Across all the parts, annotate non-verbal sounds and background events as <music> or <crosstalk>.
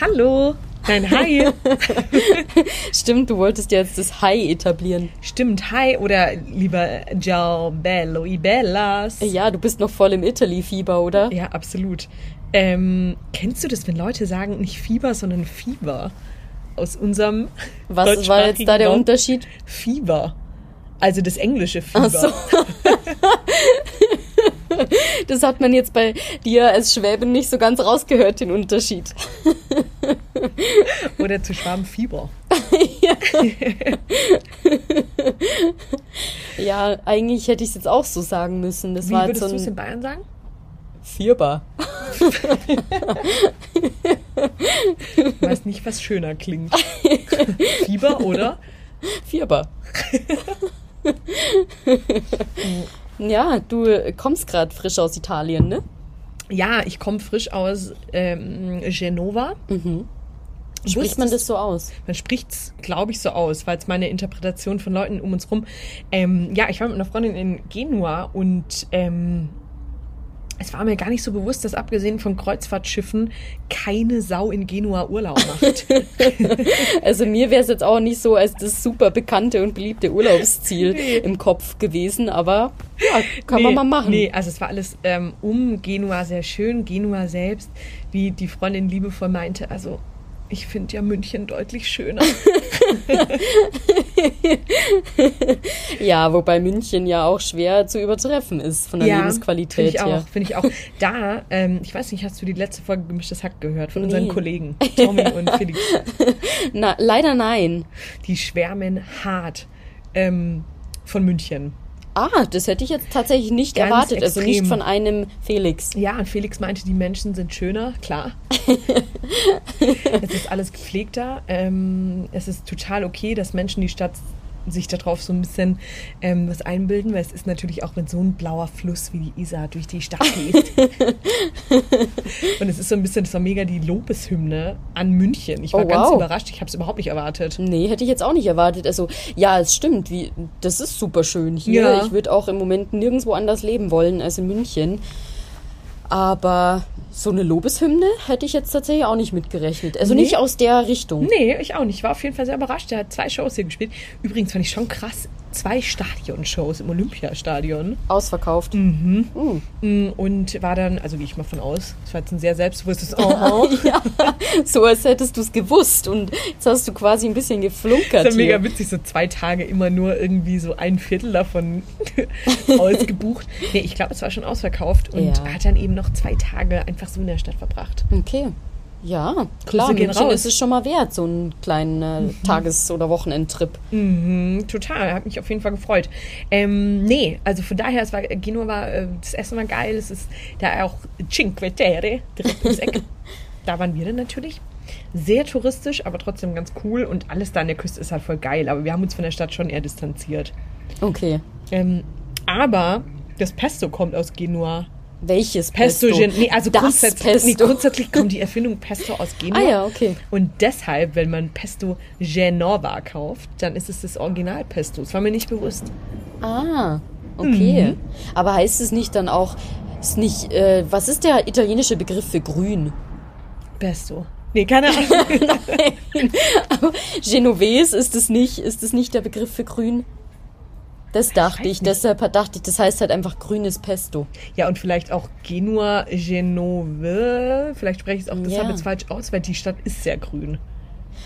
Hallo. Nein, hi. <laughs> Stimmt, du wolltest jetzt das Hi etablieren. Stimmt, hi. Oder lieber Ciao bello i bellas. Ja, du bist noch voll im Italy-Fieber, oder? Ja, absolut. Ähm, kennst du das, wenn Leute sagen nicht Fieber, sondern Fieber? Aus unserem Was war jetzt da der? Unterschied? Fieber. Also das englische Fieber. Ach so. <laughs> <laughs> Das hat man jetzt bei dir als Schwäbin nicht so ganz rausgehört, den Unterschied. <laughs> Oder zu Schwabenfieber. <laughs> Ja, eigentlich hätte ich es jetzt auch so sagen müssen. Das Wie war würdest jetzt du so es ein in Bayern sagen? Vierbar. Ich weiß nicht, was schöner klingt. Fieber oder? Vierbar. Ja, du kommst gerade frisch aus Italien, ne? Ja, ich komme frisch aus ähm, Genova. Spricht man das so aus? Man spricht es, glaube ich, so aus, weil es meine Interpretation von Leuten um uns rum. Ähm, ja, ich war mit einer Freundin in Genua und ähm, es war mir gar nicht so bewusst, dass abgesehen von Kreuzfahrtschiffen keine Sau in Genua Urlaub macht. <laughs> Also mir wäre es jetzt auch nicht so als das super bekannte und beliebte Urlaubsziel Nee. im Kopf gewesen, aber ja, kann man Nee, mal machen. Nee, also es war alles ähm, um Genua sehr schön. Genua selbst, wie die Freundin liebevoll meinte, also ich finde ja München deutlich schöner. <laughs> Ja, wobei München ja auch schwer zu übertreffen ist von der finde Lebensqualität ich her. finde ich auch. Da, ähm, ich weiß nicht, hast du die letzte Folge Gemischtes Hack gehört von unseren Nee. Kollegen Tommy und Felix? <laughs> Na, leider nein. Die schwärmen hart ähm, von München. Ah, das hätte ich jetzt tatsächlich nicht Ganz erwartet. Also extrem. nicht von einem Felix. Ja, und Felix meinte, die Menschen sind schöner, klar. <laughs> es ist alles gepflegter. Ähm, es ist total okay, dass Menschen die Stadt sich darauf so ein bisschen ähm, was einbilden, weil es ist natürlich auch, wenn so ein blauer Fluss wie die Isar durch die Stadt fließt. <laughs> und es ist so ein bisschen, das war mega die Lobeshymne an München. Ich war Oh, ganz wow. überrascht, ich habe es überhaupt nicht erwartet. Nee, hätte ich jetzt auch nicht erwartet. Also, ja, es stimmt. Wie, das ist super schön hier. Ja. Ich würde auch im Moment nirgendwo anders leben wollen als in München. Aber so eine Lobeshymne hätte ich jetzt tatsächlich auch nicht mitgerechnet. Also Nee. nicht aus der Richtung. Nee, ich auch nicht. Ich war auf jeden Fall sehr überrascht. Er hat zwei Shows hier gespielt. Übrigens fand ich schon krass, zwei Stadionshows im Olympiastadion. Ausverkauft. Mhm. Mm, Und war dann, also gehe ich mal von aus, das war jetzt ein sehr selbstbewusstes <laughs> Oh, <laughs> Ja, so als hättest du es gewusst und jetzt hast du quasi ein bisschen geflunkert. Das ist ja mega witzig, so zwei Tage immer nur irgendwie so ein Viertel davon <laughs> ausgebucht. Nee, ich glaube, es war schon ausverkauft und Ja. hat dann eben noch zwei Tage einfach so in der Stadt verbracht. Okay. Ja, klar, gehen München raus. ist es schon mal wert, so einen kleinen äh, Tages- oder Wochenendtrip. Mhm, total, hat mich auf jeden Fall gefreut. Ähm, nee, also von daher, es war, Genua war, äh, das Essen war geil, es ist da auch Cinque Terre, direkt ums Eck. <laughs> da waren wir dann natürlich. Sehr touristisch, aber trotzdem ganz cool und alles da an der Küste ist halt voll geil, aber wir haben uns von der Stadt schon eher distanziert. Okay. Ähm, aber das Pesto kommt aus Genua. Welches Pesto, Pesto? Nee, also das grundsätzlich, Pesto. Nee, grundsätzlich kommt die Erfindung Pesto aus Genua. ah ja, okay. Und deshalb, wenn man Pesto Genova kauft, dann ist es das Original Pesto. Das war mir nicht bewusst. Ah, okay. Mhm. Aber heißt es nicht dann auch, ist nicht, äh, was ist der italienische Begriff für grün? Pesto. Nee, keine Ahnung. <laughs> Aber Genovese ist es nicht, ist es nicht der Begriff für grün? Das dachte ich, deshalb dachte ich, das heißt halt einfach grünes Pesto. ja, und vielleicht auch Genua Genove. Vielleicht spreche ich es auch deshalb Ja. jetzt falsch aus, weil die Stadt ist sehr grün.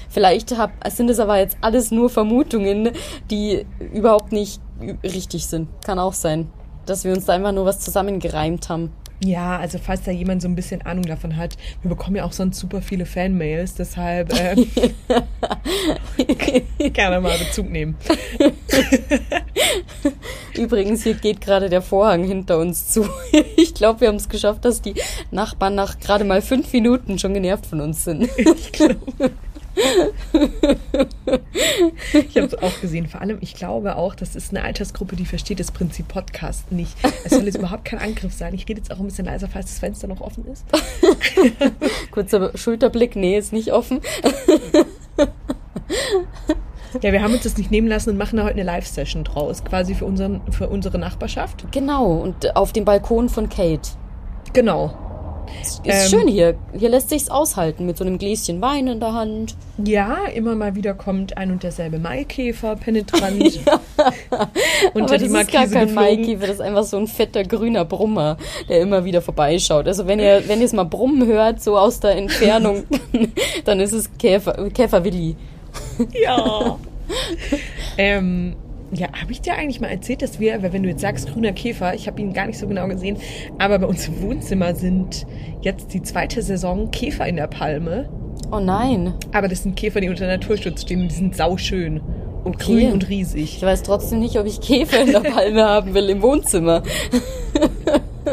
Vielleicht hab, sind es aber jetzt alles nur Vermutungen, die überhaupt nicht richtig sind. Kann auch sein, dass wir uns da einfach nur was zusammengereimt haben. Ja, also falls da jemand so ein bisschen Ahnung davon hat, wir bekommen ja auch sonst super viele Fanmails, deshalb äh, <laughs> gerne mal Bezug nehmen. <laughs> Übrigens, hier geht gerade der Vorhang hinter uns zu. <laughs> Ich glaube, wir haben es geschafft, dass die Nachbarn nach gerade mal fünf Minuten schon genervt von uns sind. Ich glaube. Ich habe es auch gesehen. Vor allem, ich glaube auch, das ist eine Altersgruppe, die versteht das Prinzip Podcast nicht. Es soll jetzt überhaupt kein Angriff sein. Ich rede jetzt auch ein bisschen leiser, falls das Fenster noch offen ist. <laughs> Kurzer Schulterblick, nee, ist nicht offen. Ja, wir haben uns das nicht nehmen lassen und machen da heute eine Live-Session draus, quasi für, unseren, für unsere Nachbarschaft. Genau, und auf dem Balkon von Kate. Genau. Ist Ähm, schön hier. Hier lässt sich's aushalten mit so einem Gläschen Wein in der Hand. Ja, immer mal wieder kommt ein und derselbe Maikäfer penetrant <laughs> unter Aber die das ist gar Markise kein geflogen. Maikäfer, das ist einfach so ein fetter grüner Brummer, der immer wieder vorbeischaut. Also wenn ihr, wenn ihr es mal brummen hört, so aus der Entfernung, <laughs> dann ist es Käfer, Käfer Willi. Ja. <laughs> ähm, ja, habe ich dir eigentlich mal erzählt, dass wir, weil wenn du jetzt sagst grüner Käfer, ich habe ihn gar nicht so genau gesehen, aber bei uns im Wohnzimmer sind jetzt die zweite Saison Käfer in der Palme. Oh nein. Aber das sind Käfer, die unter Naturschutz stehen und die sind sauschön. Und Okay. grün und riesig. Ich weiß trotzdem nicht, ob ich Käfer in der <laughs> Palme haben will im Wohnzimmer.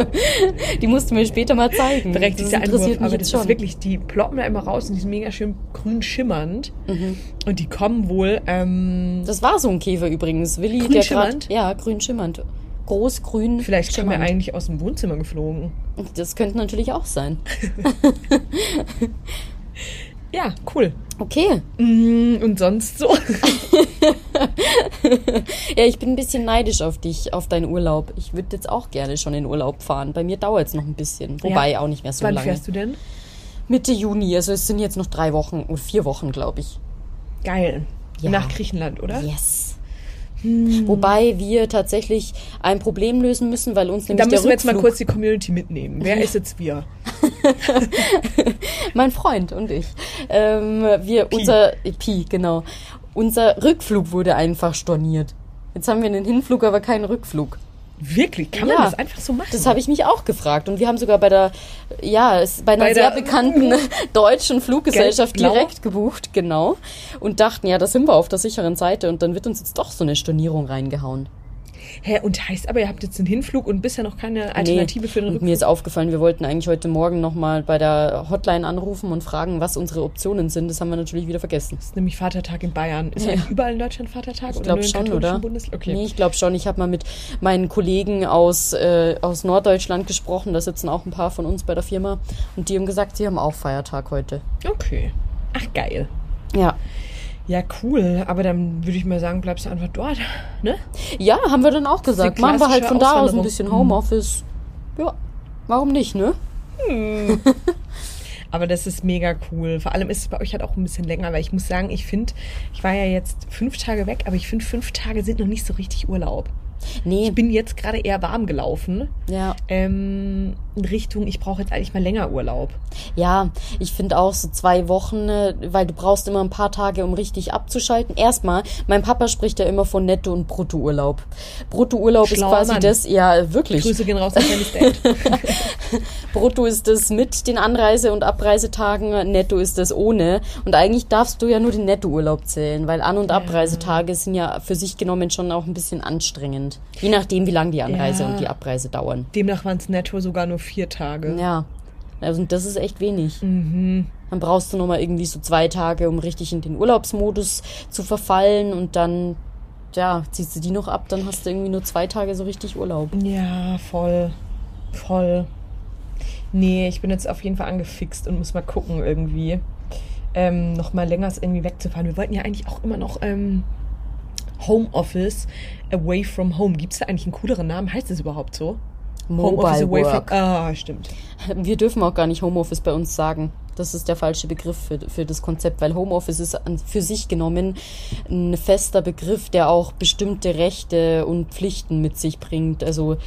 <laughs> Die musst du mir später mal zeigen. Berechtigter das interessiert mich aber jetzt das ist schon. wirklich, die ploppen da immer raus und die sind mega schön grün schimmernd. Mhm. Und die kommen wohl, ähm, Das war so ein Käfer übrigens. Willi, Grün der schimmernd? grad, Ja, grün schimmernd. Groß, grün, vielleicht kommen wir schimmernd. eigentlich aus dem Wohnzimmer geflogen. Das könnte natürlich auch sein. <laughs> <laughs> Ja, cool. Okay. Mm, Und sonst so? <laughs> Ja, ich bin ein bisschen neidisch auf dich, auf deinen Urlaub. Ich würde jetzt auch gerne schon in Urlaub fahren. Bei mir dauert es noch ein bisschen. Wobei Ja. auch nicht mehr so Wann lange. fährst du denn? Mitte Juni. Also es sind jetzt noch drei Wochen oder vier Wochen, glaube ich. Geil. Ja. Nach Griechenland, oder? Yes. Wobei wir tatsächlich ein Problem lösen müssen, weil uns nämlich Da müssen der wir jetzt mal kurz die Community mitnehmen. Wer ist jetzt wir? <laughs> mein Freund und ich, ähm, wir unser Pi genau, unser Rückflug wurde einfach storniert. Jetzt haben wir einen Hinflug, aber keinen Rückflug. Wirklich? Kann man Ja. das einfach so machen? Das habe ich mich auch gefragt. Und wir haben sogar bei der, ja, bei einer Bei sehr bekannten <laughs> deutschen Fluggesellschaft Gelb-blau? direkt gebucht, genau. Und dachten, ja, da sind wir auf der sicheren Seite. Und dann wird uns jetzt doch so eine Stornierung reingehauen. Hä, und heißt aber, ihr habt jetzt einen Hinflug und bisher noch keine Alternative für den Rückflug? mir ist aufgefallen, wir wollten eigentlich heute Morgen nochmal bei der Hotline anrufen und fragen, was unsere Optionen sind. Das haben wir natürlich wieder vergessen. Das ist nämlich Vatertag in Bayern. Ist Ja. eigentlich überall in Deutschland Vatertag? Ich oder glaube schon, oder? Okay. Nee, ich glaube schon. Ich habe mal mit meinen Kollegen aus, äh, aus Norddeutschland gesprochen. Da sitzen auch ein paar von uns bei der Firma. Und die haben gesagt, sie haben auch Feiertag heute. Okay. Ach, geil. Ja. Ja, cool. Aber dann würde ich mal sagen, bleibst du einfach dort. <laughs> Ne? Ja, haben wir dann auch gesagt. Machen wir halt von da aus ein bisschen Homeoffice. Ja, warum nicht, ne? <laughs> Aber das ist mega cool. Vor allem ist es bei euch halt auch ein bisschen länger, weil ich muss sagen, ich finde, ich war ja jetzt fünf Tage weg, aber ich finde, fünf Tage sind noch nicht so richtig Urlaub. Nee, Ich bin jetzt gerade eher warm gelaufen. ja. Ähm, in Richtung, ich brauche jetzt eigentlich mal länger Urlaub. Ja, ich finde auch so zwei Wochen, äh, weil du brauchst immer ein paar Tage, um richtig abzuschalten. Erstmal, mein Papa spricht ja immer von Netto- und Bruttourlaub. Bruttourlaub ist quasi Mann. das, ja, wirklich. Grüße gehen raus an. <laughs> Brutto ist das mit den Anreise- und Abreisetagen, Netto ist das ohne. Und eigentlich darfst du ja nur den Nettourlaub zählen, weil An- und Abreisetage sind ja für sich genommen schon auch ein bisschen anstrengend. Je nachdem, wie lang die Anreise Ja. und die Abreise dauern. Demnach waren es netto sogar nur vier Tage. Ja, also das ist echt wenig. Mhm. Dann brauchst du nochmal irgendwie so zwei Tage, um richtig in den Urlaubsmodus zu verfallen und dann, ja, ziehst du die noch ab, dann hast du irgendwie nur zwei Tage so richtig Urlaub. Ja, voll. Voll. Nee, ich bin jetzt auf jeden Fall angefixt und muss mal gucken irgendwie. Ähm, noch mal länger irgendwie wegzufahren. Wir wollten ja eigentlich auch immer noch ähm, Homeoffice away from home. Gibt es da eigentlich einen cooleren Namen? Heißt das überhaupt so? Homeoffice Mobile Work. Ah, stimmt. Wir dürfen auch gar nicht Homeoffice bei uns sagen. Das ist der falsche Begriff für, für das Konzept, weil Homeoffice ist an, für sich genommen ein fester Begriff, der auch bestimmte Rechte und Pflichten mit sich bringt. Also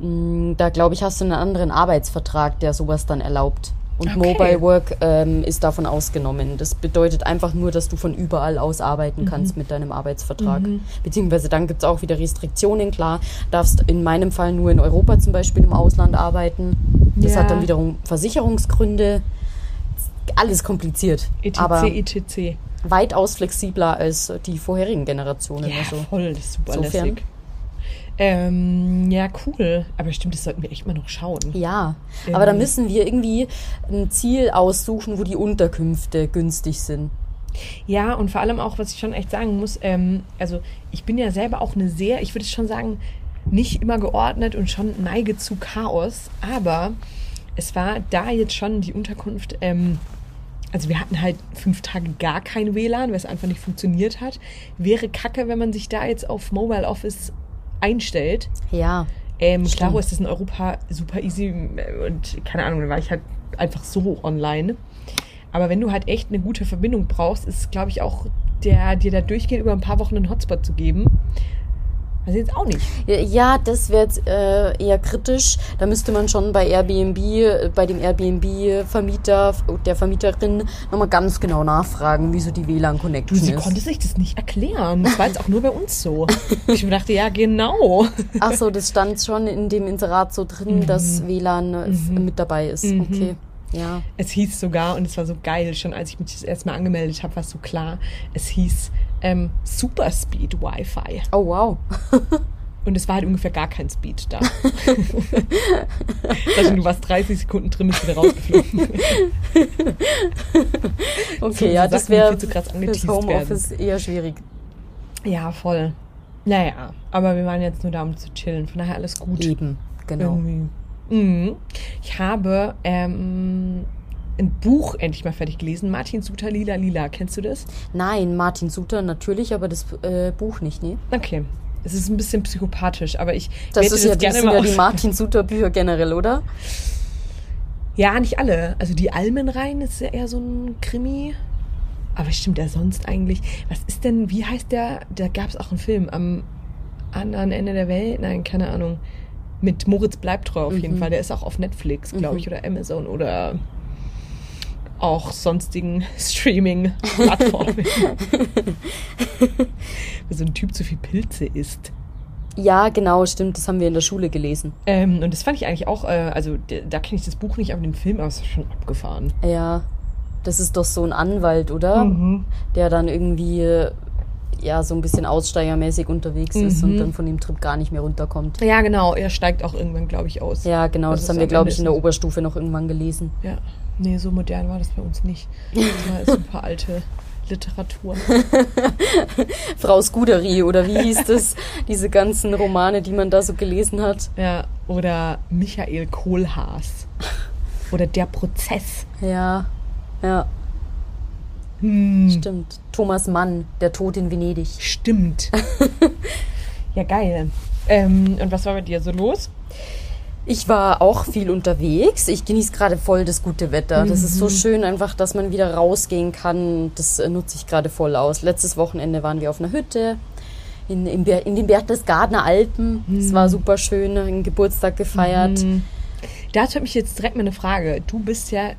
mh, da glaube ich, hast du einen anderen Arbeitsvertrag, der sowas dann erlaubt. Und Okay. Mobile Work ähm, ist davon ausgenommen. Das bedeutet einfach nur, dass du von überall aus arbeiten kannst mit deinem Arbeitsvertrag. Beziehungsweise dann gibt's auch wieder Restriktionen, klar. Darfst in meinem Fall nur in Europa zum Beispiel im Ausland arbeiten. Das Ja. hat dann wiederum Versicherungsgründe. Alles kompliziert. ETC, aber ETC. weitaus flexibler als die vorherigen Generationen. Ja, also. voll, das ist super Insofern. lässig. Ähm, ja, cool. Aber stimmt, das sollten wir echt mal noch schauen. Ja, aber da Ähm. müssen wir irgendwie ein Ziel aussuchen, wo die Unterkünfte günstig sind. Ja, und vor allem auch, was ich schon echt sagen muss, ähm, also ich bin ja selber auch eine sehr, ich würde es schon sagen, nicht immer geordnet und schon neige zu Chaos, aber es war da jetzt schon die Unterkunft, ähm, also wir hatten halt fünf Tage gar kein WLAN, weil es einfach nicht funktioniert hat. Wäre kacke, wenn man sich da jetzt auf Mobile Office einstellt. Ja, Ähm, klaro ist das in Europa super easy äh, und keine Ahnung, da war ich halt einfach so online. Aber wenn du halt echt eine gute Verbindung brauchst, ist, glaube ich, auch der, dir da durchgehend über ein paar Wochen einen Hotspot zu geben. Also jetzt auch nicht. Ja, das wäre jetzt äh, eher kritisch. Da müsste man schon bei Airbnb, äh, bei dem Airbnb-Vermieter, der Vermieterin, nochmal ganz genau nachfragen, wieso die WLAN-Connection sie ist. konnte sich das nicht erklären. Das war jetzt auch nur bei uns so. <laughs> Ich mir dachte, ja, genau. Ach so, das stand schon in dem Inserat so drin, dass WLAN äh, f- mit dabei ist. Okay, ja. Es hieß sogar, und es war so geil, schon als ich mich das erste Mal angemeldet habe, war es so klar, es hieß ähm, Superspeed Wi-Fi. Oh, wow. <laughs> Und es war halt ungefähr gar kein Speed da. also du warst 30 Sekunden drin, bist wieder rausgeflogen. <laughs> Okay, So ja, das wäre fürs angeteased Homeoffice eher schwierig. Ja, voll. Naja, aber wir waren jetzt nur da, um zu chillen. Von daher alles gut. Eben, genau. Irgendwie. Mhm. Ich habe ähm, ein Buch endlich mal fertig gelesen. Martin Suter, Lila Lila. Kennst du das? Nein, Martin Suter natürlich, aber das äh, Buch nicht, ne? Okay. Es ist ein bisschen psychopathisch, aber ich Das, ist ja, das gerne sind ja die Martin Suter Bücher generell, oder? Ja, nicht alle. Also die Almenrein ist ja eher so ein Krimi. Aber stimmt er sonst eigentlich? Was ist denn, wie heißt der? Da gab es auch einen Film am anderen Ende der Welt. Nein, keine Ahnung. Mit Moritz Bleibtreu auf jeden Mhm. Fall. Der ist auch auf Netflix, glaube Mhm. ich, oder Amazon oder auch sonstigen Streaming-Plattformen. <laughs> Weil so ein Typ zu viel Pilze isst. Ja, genau, stimmt. Das haben wir in der Schule gelesen. Ähm, und das fand ich eigentlich auch, äh, also da kenne ich das Buch nicht, aber den Film, aber es ist schon abgefahren. Ja, das ist doch so ein Anwalt, oder? Mhm. Der dann irgendwie ja so ein bisschen aussteigermäßig unterwegs ist Mhm. und dann von dem Trip gar nicht mehr runterkommt. Ja, genau. Er steigt auch irgendwann, glaube ich, aus. Ja, genau, Also das haben wir, glaube ich, in ist der Oberstufe noch irgendwann gelesen. Ja. Nee, so modern war das bei uns nicht. <laughs> Das war super alte Literatur. <laughs> Frau Scudery, oder wie hieß das? Diese ganzen Romane, die man da so gelesen hat. Ja, oder Michael Kohlhaas. Oder Der Prozess. Ja, ja, Hm. stimmt. Thomas Mann, Der Tod in Venedig. Stimmt. <laughs> ja, geil. Ähm, und was war bei dir so los? Ich war auch viel unterwegs. Ich genieße gerade voll das gute Wetter. Das ist Mhm. so schön einfach, dass man wieder rausgehen kann. Das äh, nutze ich gerade voll aus. Letztes Wochenende waren wir auf einer Hütte in, in, in den Berchtesgadener Alpen. Es Mhm. war super schön, einen Geburtstag gefeiert. Dazu habe ich jetzt direkt mal eine Frage. Du bist ja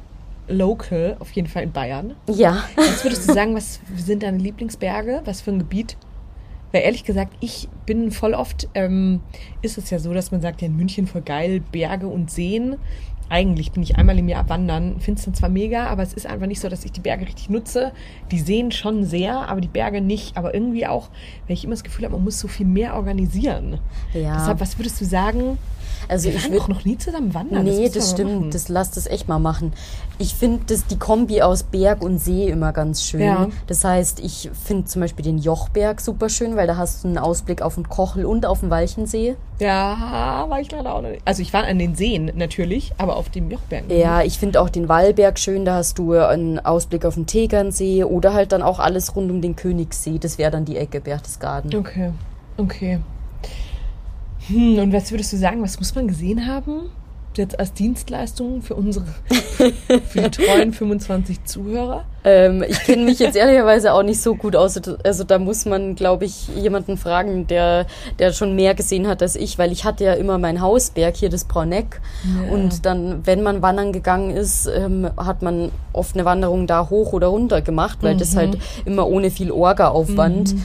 local, auf jeden Fall in Bayern. Ja, Was würdest du sagen, was sind deine Lieblingsberge? Was für ein Gebiet? Weil ehrlich gesagt, ich bin voll oft, ähm, ist es ja so, dass man sagt, ja in München voll geil, Berge und Seen. Eigentlich bin ich einmal im Jahr wandern, finde es dann zwar mega, aber es ist einfach nicht so, dass ich die Berge richtig nutze. Die Seen schon sehr, aber die Berge nicht. Aber irgendwie auch, weil ich immer das Gefühl habe, man muss so viel mehr organisieren. ja. Deshalb, was würdest du sagen? Also Wir ich würde doch noch nie zusammen wandern. Nee, das wir mal machen. stimmt. Das lass das echt mal machen. Ich finde das die Kombi aus Berg und See immer ganz schön. Ja. Das heißt, ich finde zum Beispiel den Jochberg super schön, weil da hast du einen Ausblick auf den Kochel und auf den Walchensee. Ja, war ich leider auch noch nicht. Also ich war an den Seen natürlich, aber auf dem Jochberg. Ja, ich finde auch den Wallberg schön. Da hast du einen Ausblick auf den Tegernsee oder halt dann auch alles rund um den Königssee. Das wäre dann die Ecke Berchtesgaden. Okay, okay. Hm, und was würdest du sagen, was muss man gesehen haben? Jetzt als Dienstleistung für unsere, für die treuen 25 Zuhörer? Ähm, ich kenne mich jetzt ehrlicherweise auch nicht so gut aus. Also da muss man, glaube ich, jemanden fragen, der, der schon mehr gesehen hat als ich, weil ich hatte ja immer mein Hausberg hier, das Brauneck. Ja. Und dann, wenn man wandern gegangen ist, ähm, hat man oft eine Wanderung da hoch oder runter gemacht, weil das halt immer ohne viel Orga-Aufwand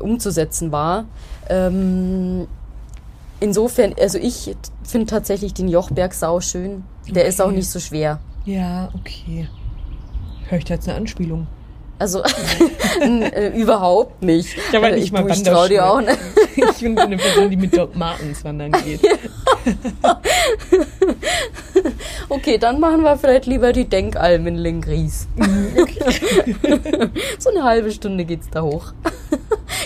umzusetzen war. Ähm, insofern, also ich finde tatsächlich den Jochberg sau schön. Der ist auch Okay. nicht so schwer. Ja, okay. Hör ich da jetzt eine Anspielung? Also <laughs> äh, überhaupt nicht. Ich habe halt Äh, nicht mal du, ich trau dir auch nicht. <laughs> Ich bin eine Person, die mit Doc Martens wandern geht. <laughs> Okay, dann machen wir vielleicht lieber die Denkalm in Lengries. so eine halbe Stunde geht's da hoch.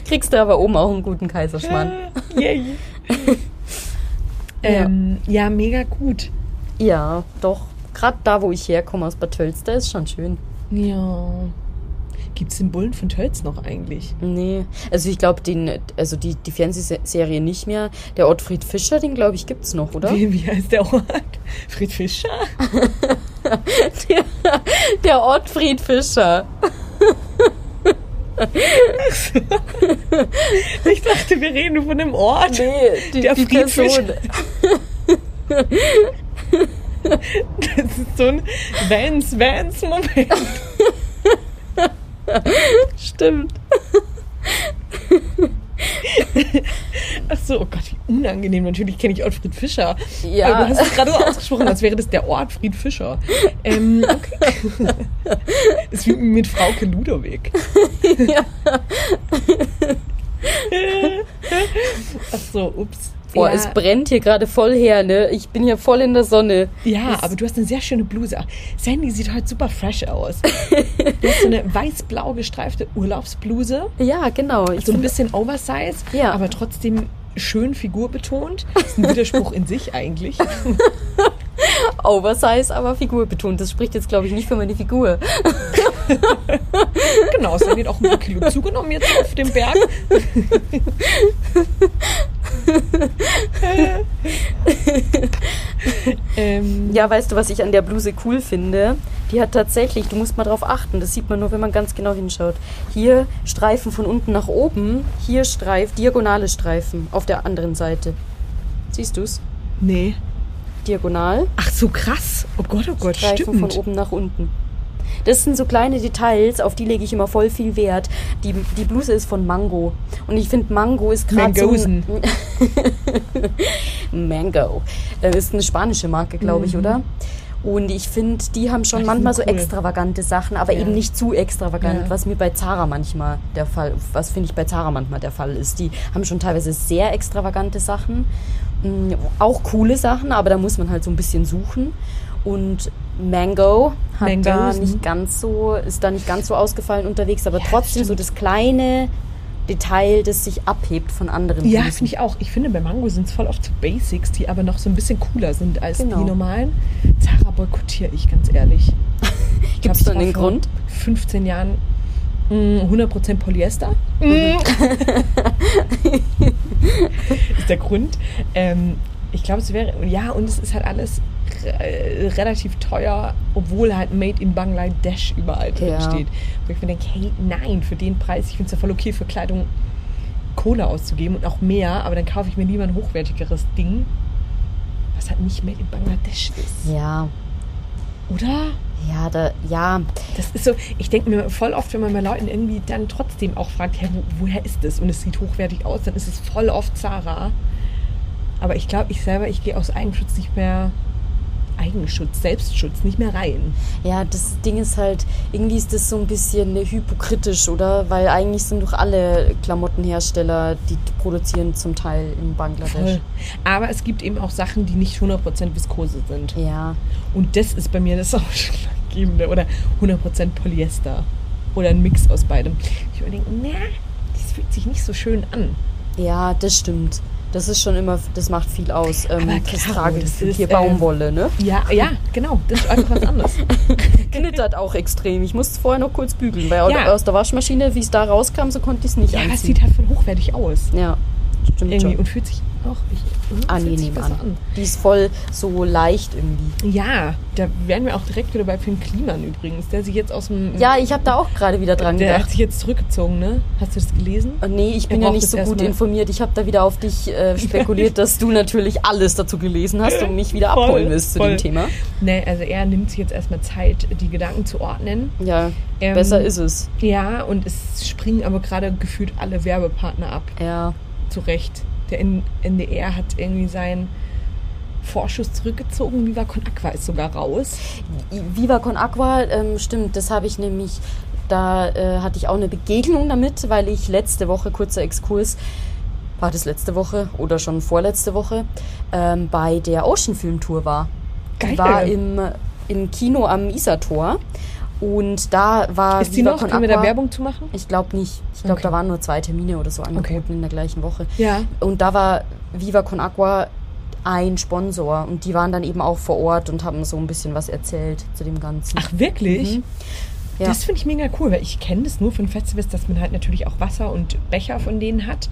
Kriegst du aber oben auch einen guten Kaiserschmarrn. Yay. <laughs> ähm, ja, mega gut. Ja, doch. Gerade da, wo ich herkomme aus Bad Tölz, da ist schon schön. Ja. Gibt es den Bullen von Tölz noch eigentlich? Nee, also ich glaube, den, also die, die Fernsehserie nicht mehr. Der Ottfried Fischer, den glaube ich, gibt's noch, oder? Wie, wie heißt der Ort? <laughs> Fried Fischer? <laughs> Der, der Ottfried Fischer. <laughs> Ich dachte, wir reden von dem Ort. Nee, die, Der die Fried Person. Das ist so ein Vans-Vans-Moment. <laughs> Stimmt. <laughs> Ach so, oh Gott, wie unangenehm. Natürlich kenne ich Ottfried Fischer. Ja. Aber du hast es gerade so ausgesprochen, als wäre das der Ort Fried Fischer. Ähm, okay. <laughs> ist wie mit Frauke Ludowig. <laughs> Ach so, ups. Boah, ja, es brennt hier gerade voll her, ne? Ich bin hier voll in der Sonne. ja, aber du hast eine sehr schöne Bluse. Sandy sieht heute super fresh aus. <laughs> Du hast so eine weiß-blau gestreifte Urlaubsbluse. Ja, genau. Ich So ein find- bisschen Oversize, Ja. aber trotzdem schön figurbetont. Das <laughs> ist ein Widerspruch in sich eigentlich. <laughs> <laughs> Oversize, aber figurbetont. Das spricht jetzt, glaube ich, nicht für meine Figur. <laughs> Genau, Sandy hat auch ein paar Kilo zugenommen jetzt auf dem Berg. <laughs> ähm, Ja, weißt du, was ich an der Bluse cool finde? Die hat tatsächlich, du musst mal drauf achten, das sieht man nur, wenn man ganz genau hinschaut. Hier Streifen von unten nach oben, hier Streif, diagonale Streifen auf der anderen Seite. Siehst du's? nee. Diagonal, Ach so, krass. Oh Gott, oh Gott, Streifen stimmt. von oben nach unten. Das sind so kleine Details, auf die lege ich immer voll viel Wert. Die, die Bluse ist von Mango. Und ich finde, Mango ist gerade so... Ein- <laughs> Mango. Äh, ist eine spanische Marke, glaube ich, oder? Und ich finde, die haben schon Mhm. Ach, manchmal so cool. extravagante Sachen, aber Ja. eben nicht zu extravagant, Ja. was mir bei Zara manchmal der Fall, was finde ich bei Zara manchmal der Fall ist. Die haben schon teilweise sehr extravagante Sachen, auch coole Sachen, aber da muss man halt so ein bisschen suchen. Und Mango hat da Mangosen. nicht ganz so, ist da nicht ganz so ausgefallen unterwegs, aber Ja, trotzdem so stimmt. das kleine Detail, das sich abhebt von anderen. Ja, finde ich auch. Ich finde, bei Mango sind es voll oft so Basics, die aber noch so ein bisschen cooler sind als Genau. die normalen. Zara boykottiere ich, ganz ehrlich. <laughs> Ich Gibt's glaub, da einen Grund? 15 Jahren 100% Polyester. Mm. <laughs> ist der Grund. Ähm, ich glaube, es wäre, ja, und es ist halt alles re relativ teuer, obwohl halt Made in Bangladesch überall drin Ja. steht. Wo ich mir denke, hey, nein, für den Preis, ich finde es ja voll okay, für Kleidung Kohle auszugeben und auch mehr, aber dann kaufe ich mir lieber ein hochwertigeres Ding, was halt nicht Made in Bangladesch ist. Ja, Oder? ja, da, ja, Das ist so, ich denke mir voll oft, wenn man bei Leuten irgendwie dann trotzdem auch fragt, hey, wo, woher ist das? Und es sieht hochwertig aus, dann ist es voll oft Zara. Aber ich glaube, ich selber, ich gehe aus Eigenschutz nicht mehr, Eigenschutz, Selbstschutz nicht mehr rein. Ja, das Ding ist halt, irgendwie ist das so ein bisschen hypokritisch, oder? Weil eigentlich sind doch alle Klamottenhersteller, die produzieren zum Teil in Bangladesch. Voll. Aber es gibt eben auch Sachen, die nicht 100% Viskose sind. Ja, Und das ist bei mir das <laughs> Ausschlaggebende. Oder 100% Polyester. Oder ein Mix aus beidem. Ich überlege, na, das fühlt sich nicht so schön an. ja, das stimmt. Das ist schon immer, das macht viel aus. Ähm, Aber das Caro, trage das ist, hier ähm, Baumwolle, ne? Ja, ja, genau. Das ist einfach was anderes. <laughs> Knittert auch extrem. Ich musste vorher noch kurz bügeln, weil Ja. aus der Waschmaschine, wie es da rauskam, so konnte ich es nicht Ja, aber es anziehen. sieht halt voll hochwertig aus. ja, stimmt Irgendwie schon. und fühlt sich auch ich, sich Angenehm besser an. Die ist voll so leicht irgendwie. Ja, da wären wir auch direkt wieder bei Finn Kliman übrigens, der sich jetzt aus dem. Ja, ich habe da auch gerade wieder dran der hat gedacht. sich jetzt zurückgezogen, ne? Hast du das gelesen? Äh, Nee, ich bin ja nicht so gut informiert. Ich habe da wieder auf dich äh, <laughs> spekuliert, dass du natürlich alles dazu gelesen hast und mich wieder Voll, abholen willst zu voll. dem Thema. Ne, also er nimmt sich jetzt erstmal Zeit, die Gedanken zu ordnen. Ja, Ähm, besser ist es. Ja, und es springen aber gerade gefühlt alle Werbepartner ab. Ja, Zu Recht. Der NDR hat irgendwie seinen Vorschuss zurückgezogen. Viva Con Aqua ist sogar raus. Viva Con Aqua, ähm, stimmt, das habe ich nämlich, da äh, hatte ich auch eine Begegnung damit, weil ich letzte Woche, kurzer Exkurs, war das letzte Woche oder schon vorletzte Woche, ähm, bei der Ocean Film Tour war. Geil. Die war im, im Kino am Isartor und da war Ist die noch? Con Können wir da Aqua- Werbung zu machen? Ich glaube nicht. Ich glaube, Okay. da waren nur zwei Termine oder so angeboten Okay. in der gleichen Woche. Ja. Und da war Viva Con Aqua ein Sponsor und die waren dann eben auch vor Ort und haben so ein bisschen was erzählt zu dem Ganzen. Ach, wirklich? Mhm. Ja. Das finde ich mega cool, weil ich kenne das nur von Festivals, dass man halt natürlich auch Wasser und Becher von denen hat.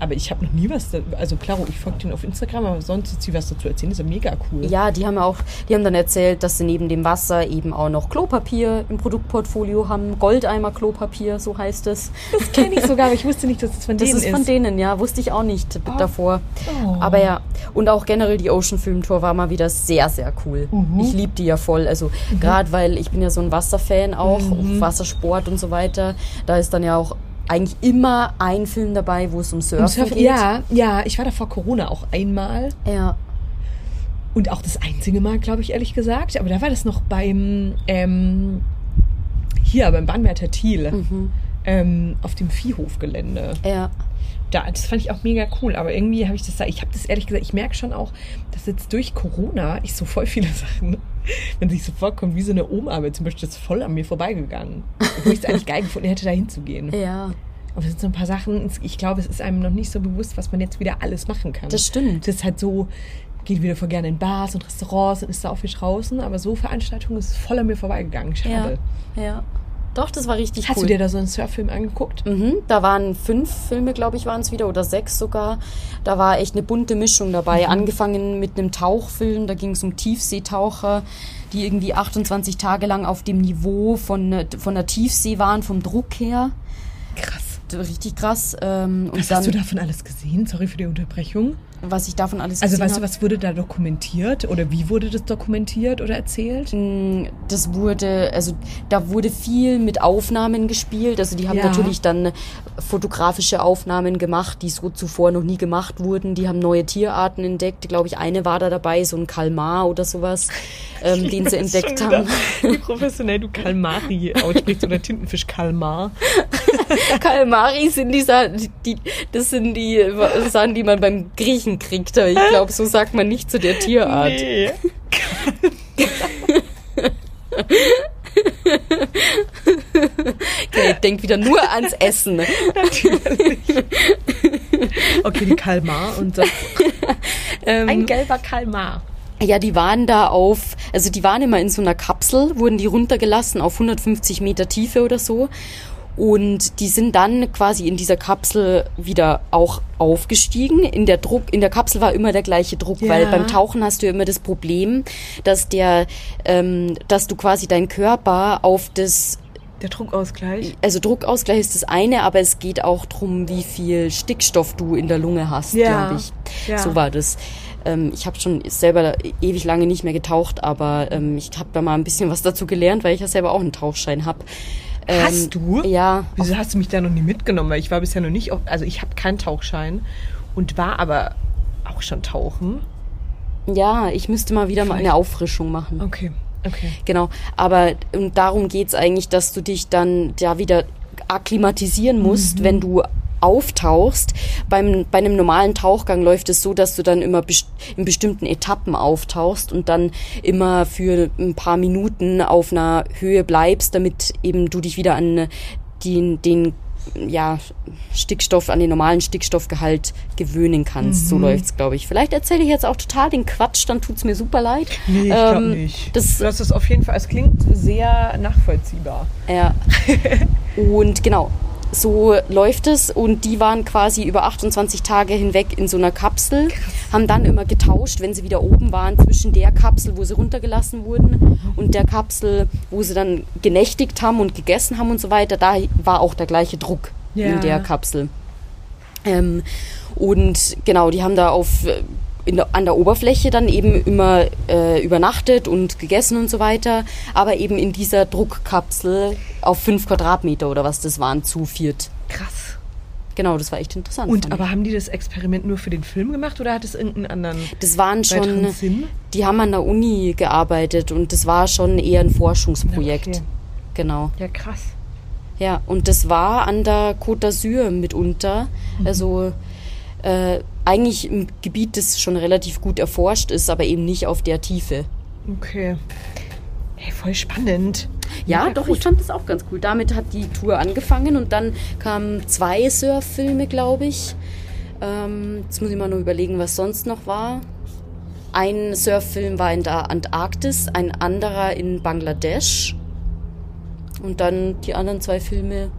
Aber ich habe noch nie was, da, also klaro, ich folge denen auf Instagram, aber sonst ist sie was dazu erzählen, das ist ja mega cool. Ja, die haben ja auch, die haben dann erzählt, dass sie neben dem Wasser eben auch noch Klopapier im Produktportfolio haben. Goldeimer Klopapier, so heißt es. Das kenne ich sogar, aber ich wusste nicht, dass es von Das denen ist von denen, ja, wusste ich auch nicht davor. Oh. Aber ja, und auch generell die Ocean Film Tour war mal wieder sehr, sehr cool. Mhm. Ich liebe die ja voll. Also gerade weil ich bin ja so ein Wasserfan auch, Mhm. Wassersport und so weiter. Da ist dann ja auch eigentlich immer ein Film dabei, wo es um Surfen Im Surfen, geht. ja, ja, ich war da vor Corona auch einmal Ja. und auch das einzige Mal, glaube ich, ehrlich gesagt. Aber da war das noch beim, ähm, hier beim Bahnwärter Thiel, Mhm. ähm, auf dem Viehhofgelände. Ja. Da, das fand ich auch mega cool, aber irgendwie habe ich das da, ich habe das ehrlich gesagt, ich merke schon auch, dass jetzt durch Corona ich so voll viele <laughs> Sachen, <laughs> wenn sich so vorkommt, wie so eine Oma, aber zum Beispiel das ist voll an mir vorbeigegangen. Wo ich es eigentlich geil gefunden hätte, da hinzugehen. Ja. Aber es sind so ein paar Sachen, ich glaube, es ist einem noch nicht so bewusst, was man jetzt wieder alles machen kann. Das stimmt. Das ist halt so, geht wieder voll gerne in Bars und Restaurants und ist da auch viel draußen, aber so Veranstaltungen ist voll an mir vorbeigegangen. Schade. Ja. Ja. Doch, das war richtig Hast cool. du dir da so einen Surffilm angeguckt? Mhm, da waren fünf Filme, glaube ich, waren es wieder oder sechs sogar. Da war echt eine bunte Mischung dabei. Angefangen mit einem Tauchfilm, da ging es um Tiefseetaucher, die irgendwie 28 Tage lang auf dem Niveau von, von der Tiefsee waren, vom Druck her. Krass. Richtig krass. Ähm, und Was dann, hast du davon alles gesehen? Sorry für die Unterbrechung. Was ich davon alles Also weißt du, was wurde da dokumentiert oder wie wurde das dokumentiert oder erzählt? Das wurde, also da wurde viel mit Aufnahmen gespielt. Also die haben Ja. natürlich dann fotografische Aufnahmen gemacht, die so zuvor noch nie gemacht wurden. Die haben neue Tierarten entdeckt. Glaube ich, eine war da dabei, so ein Kalmar oder sowas, <laughs> ähm, den sie entdeckt haben. Wie professionell du Kalmari <laughs> aussprichst oder Tintenfisch Kalmar. <laughs> Kalmari sind die, die, das sind die Sachen, die man beim Griechen kriegt. Aber ich glaube, so sagt man nicht zu der Tierart. Nee. Okay, denk wieder nur ans Essen. Natürlich. Okay, die Kalmar und so. Ähm, Ein gelber Kalmar. Ja, die waren da auf, also die waren immer in so einer Kapsel, wurden die runtergelassen auf 150 Meter Tiefe oder so. Und die sind dann quasi in dieser Kapsel wieder auch aufgestiegen. In der Druck, in der Kapsel war immer der gleiche Druck, Ja. weil beim Tauchen hast du ja immer das Problem, dass der, ähm, dass du quasi deinen Körper auf das Der Druckausgleich. also Druckausgleich ist das eine, aber es geht auch drum, wie viel Stickstoff du in der Lunge hast, Ja. glaube ich. Ja. So war das. Ähm, ich habe schon selber ewig lange nicht mehr getaucht, aber ähm, ich habe da mal ein bisschen was dazu gelernt, weil ich ja selber auch einen Tauchschein habe. Ähm, Hast du? Ja. Wieso hast du mich da noch nie mitgenommen? Weil ich war bisher noch nicht, auf, also ich habe keinen Tauchschein und war aber auch schon tauchen. Ja, ich müsste mal wieder mal eine Auffrischung machen. Okay, okay. Genau, aber darum geht's eigentlich, dass du dich dann da wieder akklimatisieren musst, wenn du auftauchst. Beim, bei einem normalen Tauchgang läuft es so, dass du dann immer best in bestimmten Etappen auftauchst und dann immer für ein paar Minuten auf einer Höhe bleibst, damit eben du dich wieder an den, den ja, Stickstoff, an den normalen Stickstoffgehalt gewöhnen kannst. So läuft's, glaube ich. Vielleicht erzähle ich jetzt auch total den Quatsch, dann tut's mir super leid. Nee, ich glaube Ähm, nicht. Das, hast es auf jeden Fall, es klingt sehr nachvollziehbar. Ja. <laughs> und genau, so läuft es. Und die waren quasi über 28 Tage hinweg in so einer Kapsel, haben dann immer getauscht, wenn sie wieder oben waren, zwischen der Kapsel, wo sie runtergelassen wurden, und der Kapsel, wo sie dann genächtigt haben und gegessen haben und so weiter. Da war auch der gleiche Druck Ja. in der Kapsel. Ähm, und genau, die haben da auf äh, der, an der Oberfläche dann eben immer äh, übernachtet und gegessen und so weiter, aber eben in dieser Druckkapsel auf fünf Quadratmeter oder was das waren, zu viert. Krass. Genau, das war echt interessant. Und aber haben die das Experiment nur für den Film gemacht oder hat es irgendeinen anderen das waren schon, Sinn? die haben an der Uni gearbeitet und das war schon eher ein Forschungsprojekt. Okay. Genau. Ja, krass. Ja, und das war an der Côte d'Azur mitunter. Also äh, eigentlich ein Gebiet, das schon relativ gut erforscht ist, aber eben nicht auf der Tiefe. Okay. Hey, voll spannend. Ja, Mega doch, gut. ich fand das auch ganz cool. Damit hat die Tour angefangen und dann kamen zwei Surffilme, glaube ich. Ähm, jetzt muss ich mal nur überlegen, was sonst noch war. Ein Surffilm war in der Antarktis, ein anderer in Bangladesch. Und dann die anderen zwei Filme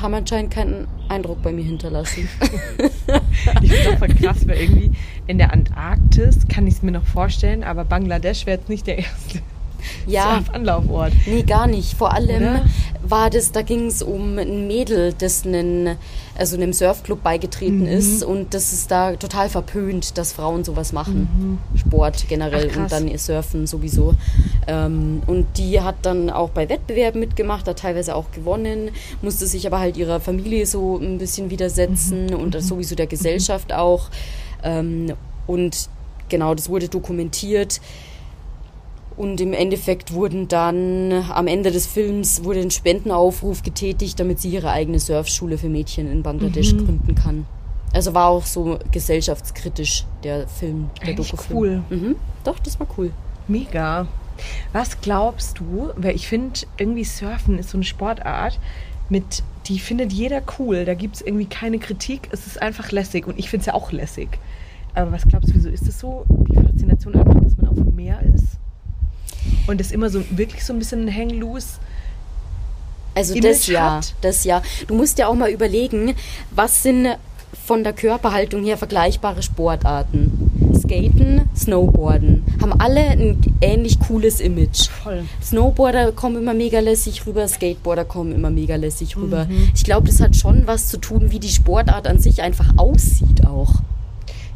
haben anscheinend keinen Eindruck bei mir hinterlassen. <laughs> ich finde das voll krass, weil irgendwie in der Antarktis kann ich es mir noch vorstellen, aber Bangladesch wäre jetzt nicht der erste ja. <laughs> Anlaufort. Nee, gar nicht. Vor allem Oder? war das, da ging es um ein Mädel, das einen, also einem Surfclub beigetreten mhm. ist und das ist da total verpönt, dass Frauen sowas machen. Mhm. Sport generell Ach, und dann ihr Surfen sowieso. Ähm, und die hat dann auch bei Wettbewerben mitgemacht, hat teilweise auch gewonnen, musste sich aber halt ihrer Familie so ein bisschen widersetzen mhm. und mhm. sowieso der Gesellschaft auch. Ähm, und genau, das wurde dokumentiert. Und im Endeffekt wurden dann am Ende des Films wurde ein Spendenaufruf getätigt, damit sie ihre eigene Surfschule für Mädchen in Bangladesch mhm. gründen kann. Also war auch so gesellschaftskritisch der Film, der Echt Dokufilm. cool. Mhm. Doch, das war cool. Mega. Was glaubst du? Weil ich finde, irgendwie Surfen ist so eine Sportart, mit, die findet jeder cool. Da gibt es irgendwie keine Kritik. Es ist einfach lässig und ich finde es ja auch lässig. Aber was glaubst du, wieso ist es so? Die Faszination einfach, dass man auf dem Meer ist? Und es immer so wirklich so ein bisschen hang loose also Image das ja, hat. das ja. Du musst ja auch mal überlegen, was sind von der Körperhaltung her vergleichbare Sportarten? Skaten, Snowboarden haben alle ein ähnlich cooles Image. Voll. Snowboarder kommen immer mega lässig rüber, Skateboarder kommen immer mega lässig rüber. Mhm. Ich glaube, das hat schon was zu tun, wie die Sportart an sich einfach aussieht auch.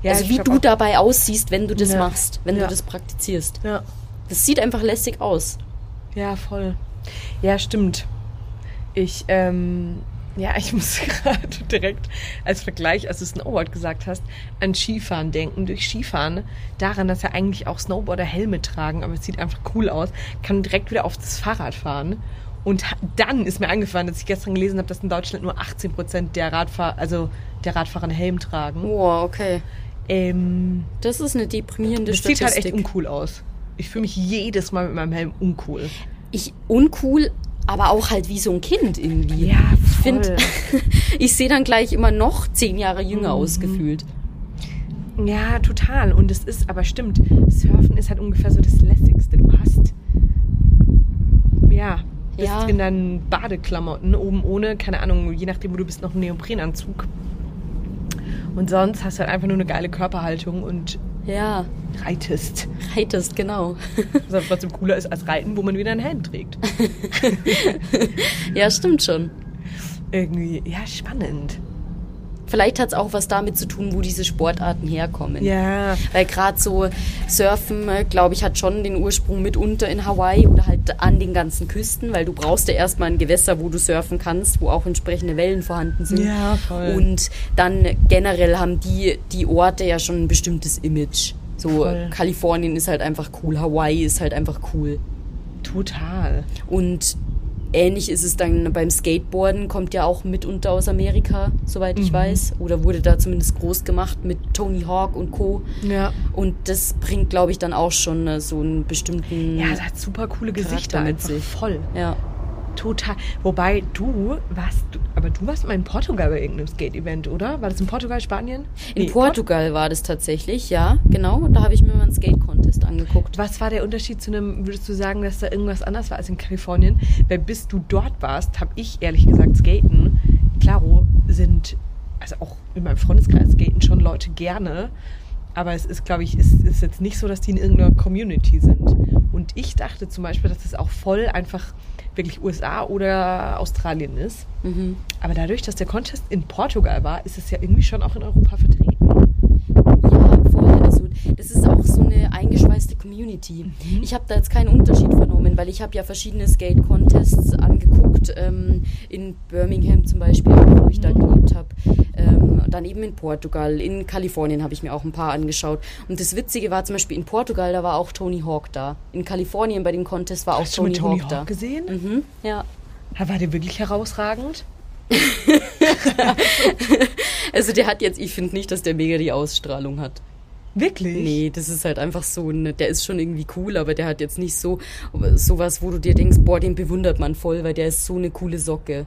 Ja, also wie du dabei aussiehst, wenn du das ja. machst, wenn ja. du das praktizierst. Ja. Das sieht einfach lässig aus. Ja, voll. Ja, stimmt. Ich, ähm, ja, ich <laughs> muss gerade direkt als Vergleich, als du Snowboard gesagt hast, an Skifahren denken. Durch Skifahren, daran, dass ja eigentlich auch Snowboarder Helme tragen, aber es sieht einfach cool aus, kann direkt wieder auf das Fahrrad fahren. Und dann ist mir eingefallen, dass ich gestern gelesen habe, dass in Deutschland nur 18 Prozent der Radfahrer, also der Radfahrer einen Helm tragen. Wow, okay. Ähm, das ist eine deprimierende das Statistik. Das sieht halt echt uncool aus ich fühle mich jedes Mal mit meinem Helm uncool. Ich uncool, aber auch halt wie so ein Kind irgendwie. Ja, voll. <laughs> Ich finde, ich sehe dann gleich immer noch zehn Jahre jünger mhm. ausgefühlt. Ja, total. Und es ist, aber stimmt, Surfen ist halt ungefähr so das Lässigste. Du hast, ja, bist ja. in deinen Badeklamotten, oben ohne, keine Ahnung, je nachdem, wo du bist, noch einen Neoprenanzug. Und sonst hast du halt einfach nur eine geile Körperhaltung und ja. Reitest. Reitest, genau. Was trotzdem cooler ist als Reiten, wo man wieder einen Helm trägt. <laughs> ja, stimmt schon. Irgendwie, ja, spannend. Vielleicht hat es auch was damit zu tun, wo diese Sportarten herkommen. Ja. Weil gerade so Surfen, glaube ich, hat schon den Ursprung mitunter in Hawaii oder halt an den ganzen Küsten, weil du brauchst ja erstmal ein Gewässer, wo du surfen kannst, wo auch entsprechende Wellen vorhanden sind. Ja, voll. Und dann generell haben die, die Orte ja schon ein bestimmtes Image. So voll. Kalifornien ist halt einfach cool, Hawaii ist halt einfach cool. Total. Und Ähnlich ist es dann beim Skateboarden, kommt ja auch mitunter aus Amerika, soweit ich mhm. weiß. Oder wurde da zumindest groß gemacht mit Tony Hawk und Co. Ja. Und das bringt, glaube ich, dann auch schon äh, so einen bestimmten. Ja, das hat super coole Gesichter mit sich. Voll. Ja. Total. Wobei du warst, aber du warst mal in Portugal bei irgendeinem Skate-Event, oder? War das in Portugal, Spanien? In nee, Portugal Port war das tatsächlich, ja, genau. Da habe ich mir mal einen Skate-Contest angeguckt. Was war der Unterschied zu einem, würdest du sagen, dass da irgendwas anders war als in Kalifornien? Weil bis du dort warst, habe ich ehrlich gesagt Skaten. Klaro sind, also auch in meinem Freundeskreis skaten schon Leute gerne. Aber es ist, glaube ich, ist, ist jetzt nicht so, dass die in irgendeiner Community sind. Und ich dachte zum Beispiel, dass es auch voll einfach wirklich USA oder Australien ist. Mhm. Aber dadurch, dass der Contest in Portugal war, ist es ja irgendwie schon auch in Europa vertreten. Ja, das ist auch so eine eingeschweißte Community. Mhm. Ich habe da jetzt keinen Unterschied vernommen, weil ich habe ja verschiedene Skate-Contests angeguckt, ähm, in Birmingham zum Beispiel, wo ich da gelebt habe, ähm, dann eben in Portugal, in Kalifornien habe ich mir auch ein paar angeschaut. Und das Witzige war zum Beispiel in Portugal, da war auch Tony Hawk da. In Kalifornien bei dem Contest war Hast auch Tony, du Tony Hawk, Hawk da. gesehen? Mhm, ja. War der wirklich herausragend? <laughs> also der hat jetzt, ich finde nicht, dass der mega die Ausstrahlung hat. Wirklich? Nee, das ist halt einfach so, ne, der ist schon irgendwie cool, aber der hat jetzt nicht so sowas, wo du dir denkst, boah, den bewundert man voll, weil der ist so eine coole Socke.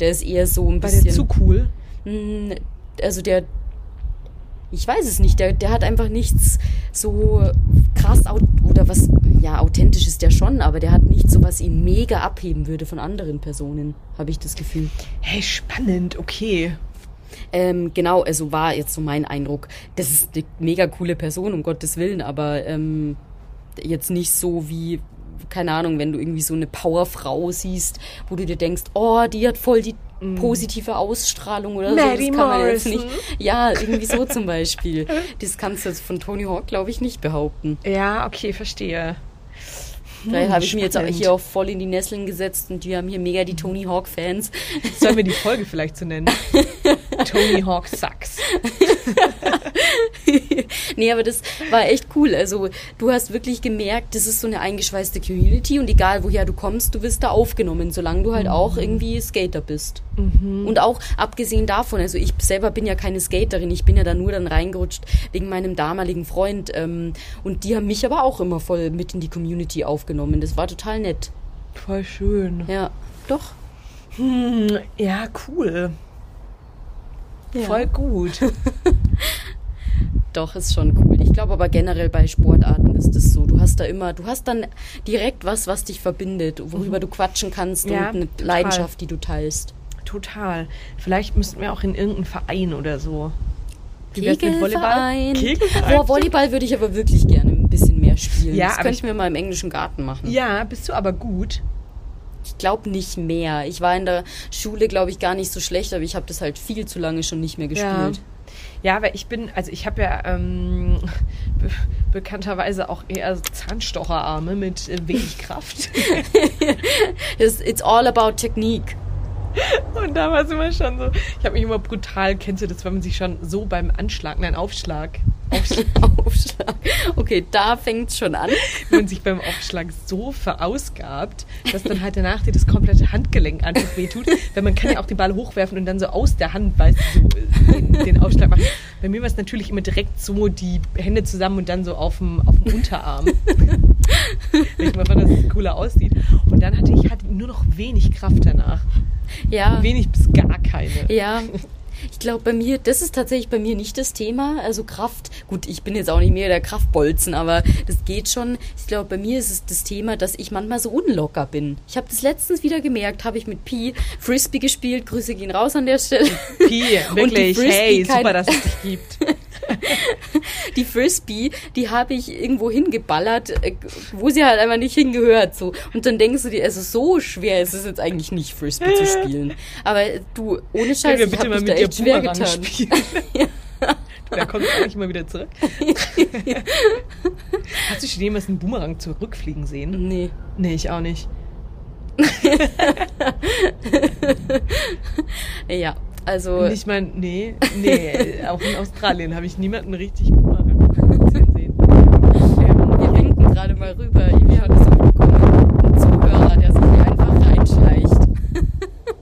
Der ist eher so ein War bisschen. Der zu cool? Mh, also der, ich weiß es nicht, der, der hat einfach nichts so krass oder was, ja, authentisch ist der schon, aber der hat nicht so, was ihn mega abheben würde von anderen Personen, habe ich das Gefühl. Hey, spannend, okay. Ähm, genau, also war jetzt so mein Eindruck. Das ist eine mega coole Person, um Gottes Willen, aber ähm, jetzt nicht so wie, keine Ahnung, wenn du irgendwie so eine Powerfrau siehst, wo du dir denkst, oh, die hat voll die mm. positive Ausstrahlung oder Mary so. Das kann man jetzt nicht. Ja, irgendwie so zum Beispiel. <laughs> Das kannst du jetzt von Tony Hawk, glaube ich, nicht behaupten. Ja, okay, verstehe. Da hm, habe ich mir jetzt auch hier auch voll in die Nesseln gesetzt und wir haben hier mega die Tony Hawk-Fans. Sollen wir die Folge vielleicht so nennen? <laughs> Tony Hawk sucks. <laughs> nee, aber das war echt cool. Also du hast wirklich gemerkt, das ist so eine eingeschweißte Community und egal woher du kommst, du wirst da aufgenommen, solange du halt mhm. auch irgendwie Skater bist. Mhm. Und auch abgesehen davon, also ich selber bin ja keine Skaterin, ich bin ja da nur dann reingerutscht wegen meinem damaligen Freund ähm, und die haben mich aber auch immer voll mit in die Community aufgenommen. Das war total nett. Voll schön. Ja, doch. Hm, ja, cool. Ja. Voll gut. <laughs> Doch, ist schon cool. Ich glaube aber generell bei Sportarten ist es so. Du hast da immer, du hast dann direkt was, was dich verbindet, worüber mhm. du quatschen kannst ja, und eine total. Leidenschaft, die du teilst. Total. Vielleicht müssten wir auch in irgendeinen Verein oder so. Kegelverein. Kegelverein. Boah, Volleyball würde ich aber wirklich gerne mehr spielen. Ja, das könnten wir mal im englischen Garten machen. Ja, bist du aber gut. Ich glaube nicht mehr. Ich war in der Schule, glaube ich, gar nicht so schlecht, aber ich habe das halt viel zu lange schon nicht mehr gespielt. Ja. Ja, weil ich bin, also ich habe ja ähm, <laughs> be bekannterweise auch eher Zahnstocherarme mit äh, wenig Kraft. <laughs> it's, it's all about Technique. <laughs> Und da war es immer schon so, ich habe mich immer brutal, kennst du das, wenn man sich schon so beim Anschlag, nein, Aufschlag. <laughs> Aufschlag. Okay, da fängt es schon an. Wenn man sich beim Aufschlag so verausgabt, dass dann halt danach dir das komplette Handgelenk einfach wehtut. Weil man kann ja auch den Ball hochwerfen und dann so aus der Hand, weißt du, so den, den Aufschlag machen. Bei mir war es natürlich immer direkt so die Hände zusammen und dann so auf dem, auf dem Unterarm. ich mal fand, dass es cooler aussieht. Und dann hatte ich halt nur noch wenig Kraft danach. Ja. Wenig bis gar keine. Ja. Ich glaube, bei mir, das ist tatsächlich bei mir nicht das Thema. Also Kraft, gut, ich bin jetzt auch nicht mehr der Kraftbolzen, aber das geht schon. Ich glaube, bei mir ist es das Thema, dass ich manchmal so unlocker bin. Ich habe das letztens wieder gemerkt, habe ich mit Pi Frisbee gespielt. Grüße gehen raus an der Stelle. Pi, <laughs> wirklich, hey, super, dass es dich gibt. <laughs> <laughs> die Frisbee, die habe ich irgendwo hingeballert, äh, wo sie halt einfach nicht hingehört. So. Und dann denkst du dir, also so schwer ist es jetzt eigentlich nicht, Frisbee zu spielen. Aber du, ohne Scheiß, ich habe mich da echt schwer getan. ja. <laughs> <laughs> Da kommst du eigentlich immer wieder zurück. Hast du schon jemals einen Boomerang zurückfliegen sehen? Nee. Nee, ich auch nicht. ja, also. Ich meine, nee, nee, <laughs> auch in Australien habe ich niemanden richtig Boomerang sehen. Ähm, wir winken gerade mal rüber. Ivi hat es auch bekommen. Ein Zuhörer, der sich hier einfach reinschleicht.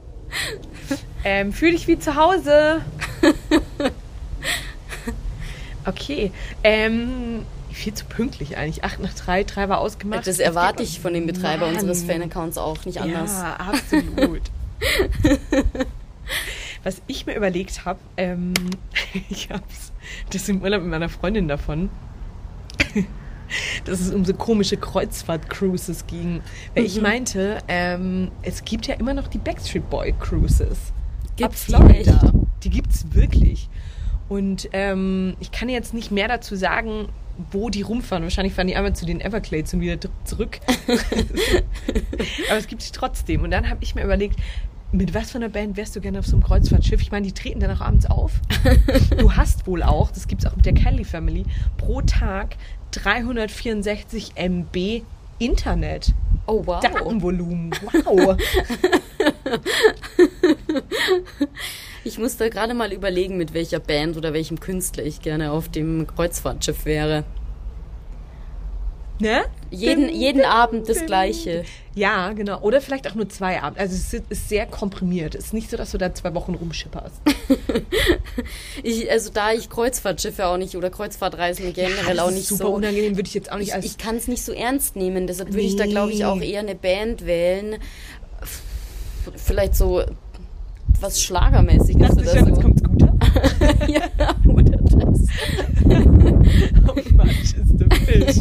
<laughs> ähm, fühl dich wie zu Hause. <laughs> Okay. Ähm, viel zu pünktlich eigentlich. Acht nach drei, drei war ausgemacht. Das erwarte ich von dem Betreiber Mann. unseres Fan-Accounts auch nicht anders. Ja, absolut. Was ich mir überlegt habe, ähm, <laughs> ich hab's, das im Urlaub mit meiner Freundin davon, <laughs> dass es um so komische Kreuzfahrt-Cruises ging. Weil mhm. ich meinte, ähm, es gibt ja immer noch die Backstreet Boy Cruises. Gibt's ab Florida. Die, die gibt's wirklich. Und ähm, ich kann jetzt nicht mehr dazu sagen, wo die rumfahren. Wahrscheinlich fahren die einmal zu den Everglades und wieder zurück. <laughs> Aber es gibt sie trotzdem. Und dann habe ich mir überlegt, mit was für einer Band wärst du gerne auf so einem Kreuzfahrtschiff? Ich meine, die treten dann auch abends auf. <laughs> du hast wohl auch, das gibt es auch mit der Kelly Family, pro Tag 364 MB Internet. Oh, wow. Datenvolumen. <laughs> Wow. ich muss da gerade mal überlegen, mit welcher Band oder welchem Künstler ich gerne auf dem Kreuzfahrtschiff wäre. Ne? Jeden, jeden Abend das Gleiche. Ja, genau. Oder vielleicht auch nur zwei Abende. Also es ist sehr komprimiert. Es ist nicht so, dass du da zwei Wochen rumschipperst. <laughs> ich, also da ich Kreuzfahrtschiffe auch nicht oder Kreuzfahrtreisen generell ja, auch nicht super so. Super unangenehm würde ich jetzt auch nicht ich. Ich kann es nicht so ernst nehmen. Deshalb würde nee. ich da, glaube ich, auch eher eine Band wählen. Vielleicht so was Schlagermäßiges oder so. Jetzt kommt's guter. <laughs> ja, oder das. How much is the fish?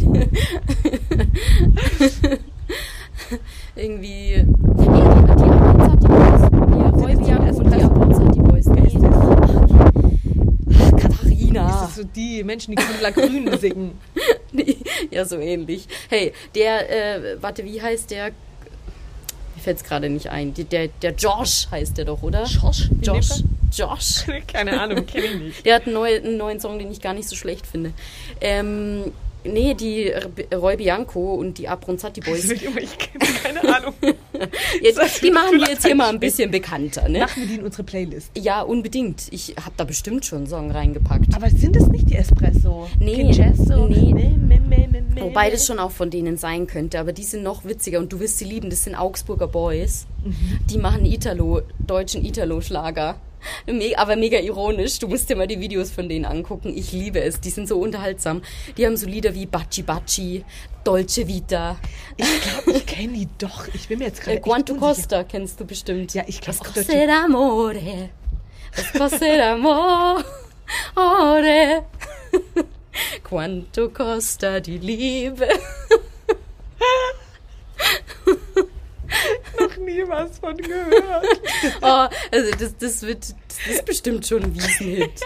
Irgendwie. Nee, die Abrunz hat Boys. Die Räubiak und die Abrunz hat Boys. Wer? Ach, <laughs> Katharina. Ist das so die Menschen, die Grüner Grün singen? <laughs> nee, ja, so ähnlich. Hey, der, äh, warte, wie heißt der? Mir fällt es gerade nicht ein. Der, der Josh heißt der doch, oder? Josh? Josh. Josh. <laughs> Keine Ahnung, kenne ich nicht. Der hat einen, neu, einen neuen Song, den ich gar nicht so schlecht finde. Ähm, nee, die Roy Bianco und die Abronzati Boys. <laughs> Ich kenne keine Ahnung. <laughs> jetzt, die machen wir jetzt hier mal ein bisschen bekannter, ne? Machen wir die in unsere Playlist. Ja, unbedingt. Ich habe da bestimmt schon einen Song reingepackt. Aber sind das nicht die Espresso? Nee, Kinchesso? nee. Me, me, me. Wobei das schon auch von denen sein könnte, aber die sind noch witziger und du wirst sie lieben. Das sind Augsburger Boys. Die machen Italo, deutschen Italo-Schlager. <laughs> Aber mega ironisch. Du musst dir mal die Videos von denen angucken. Ich liebe es. Die sind so unterhaltsam. Die haben so Lieder wie Baci Baci, Dolce Vita. Ich glaube, ich kenne die doch. Ich bin mir jetzt gerade Äh, Quanto. Costa kennst du bestimmt. Ja, ich glaub Was auch kostet amore? Was kostet amore? <laughs> Quanto costa die Liebe? <laughs> noch nie was von gehört. <laughs> Oh, also das, das wird, das ist bestimmt schon ein Wiesenhit.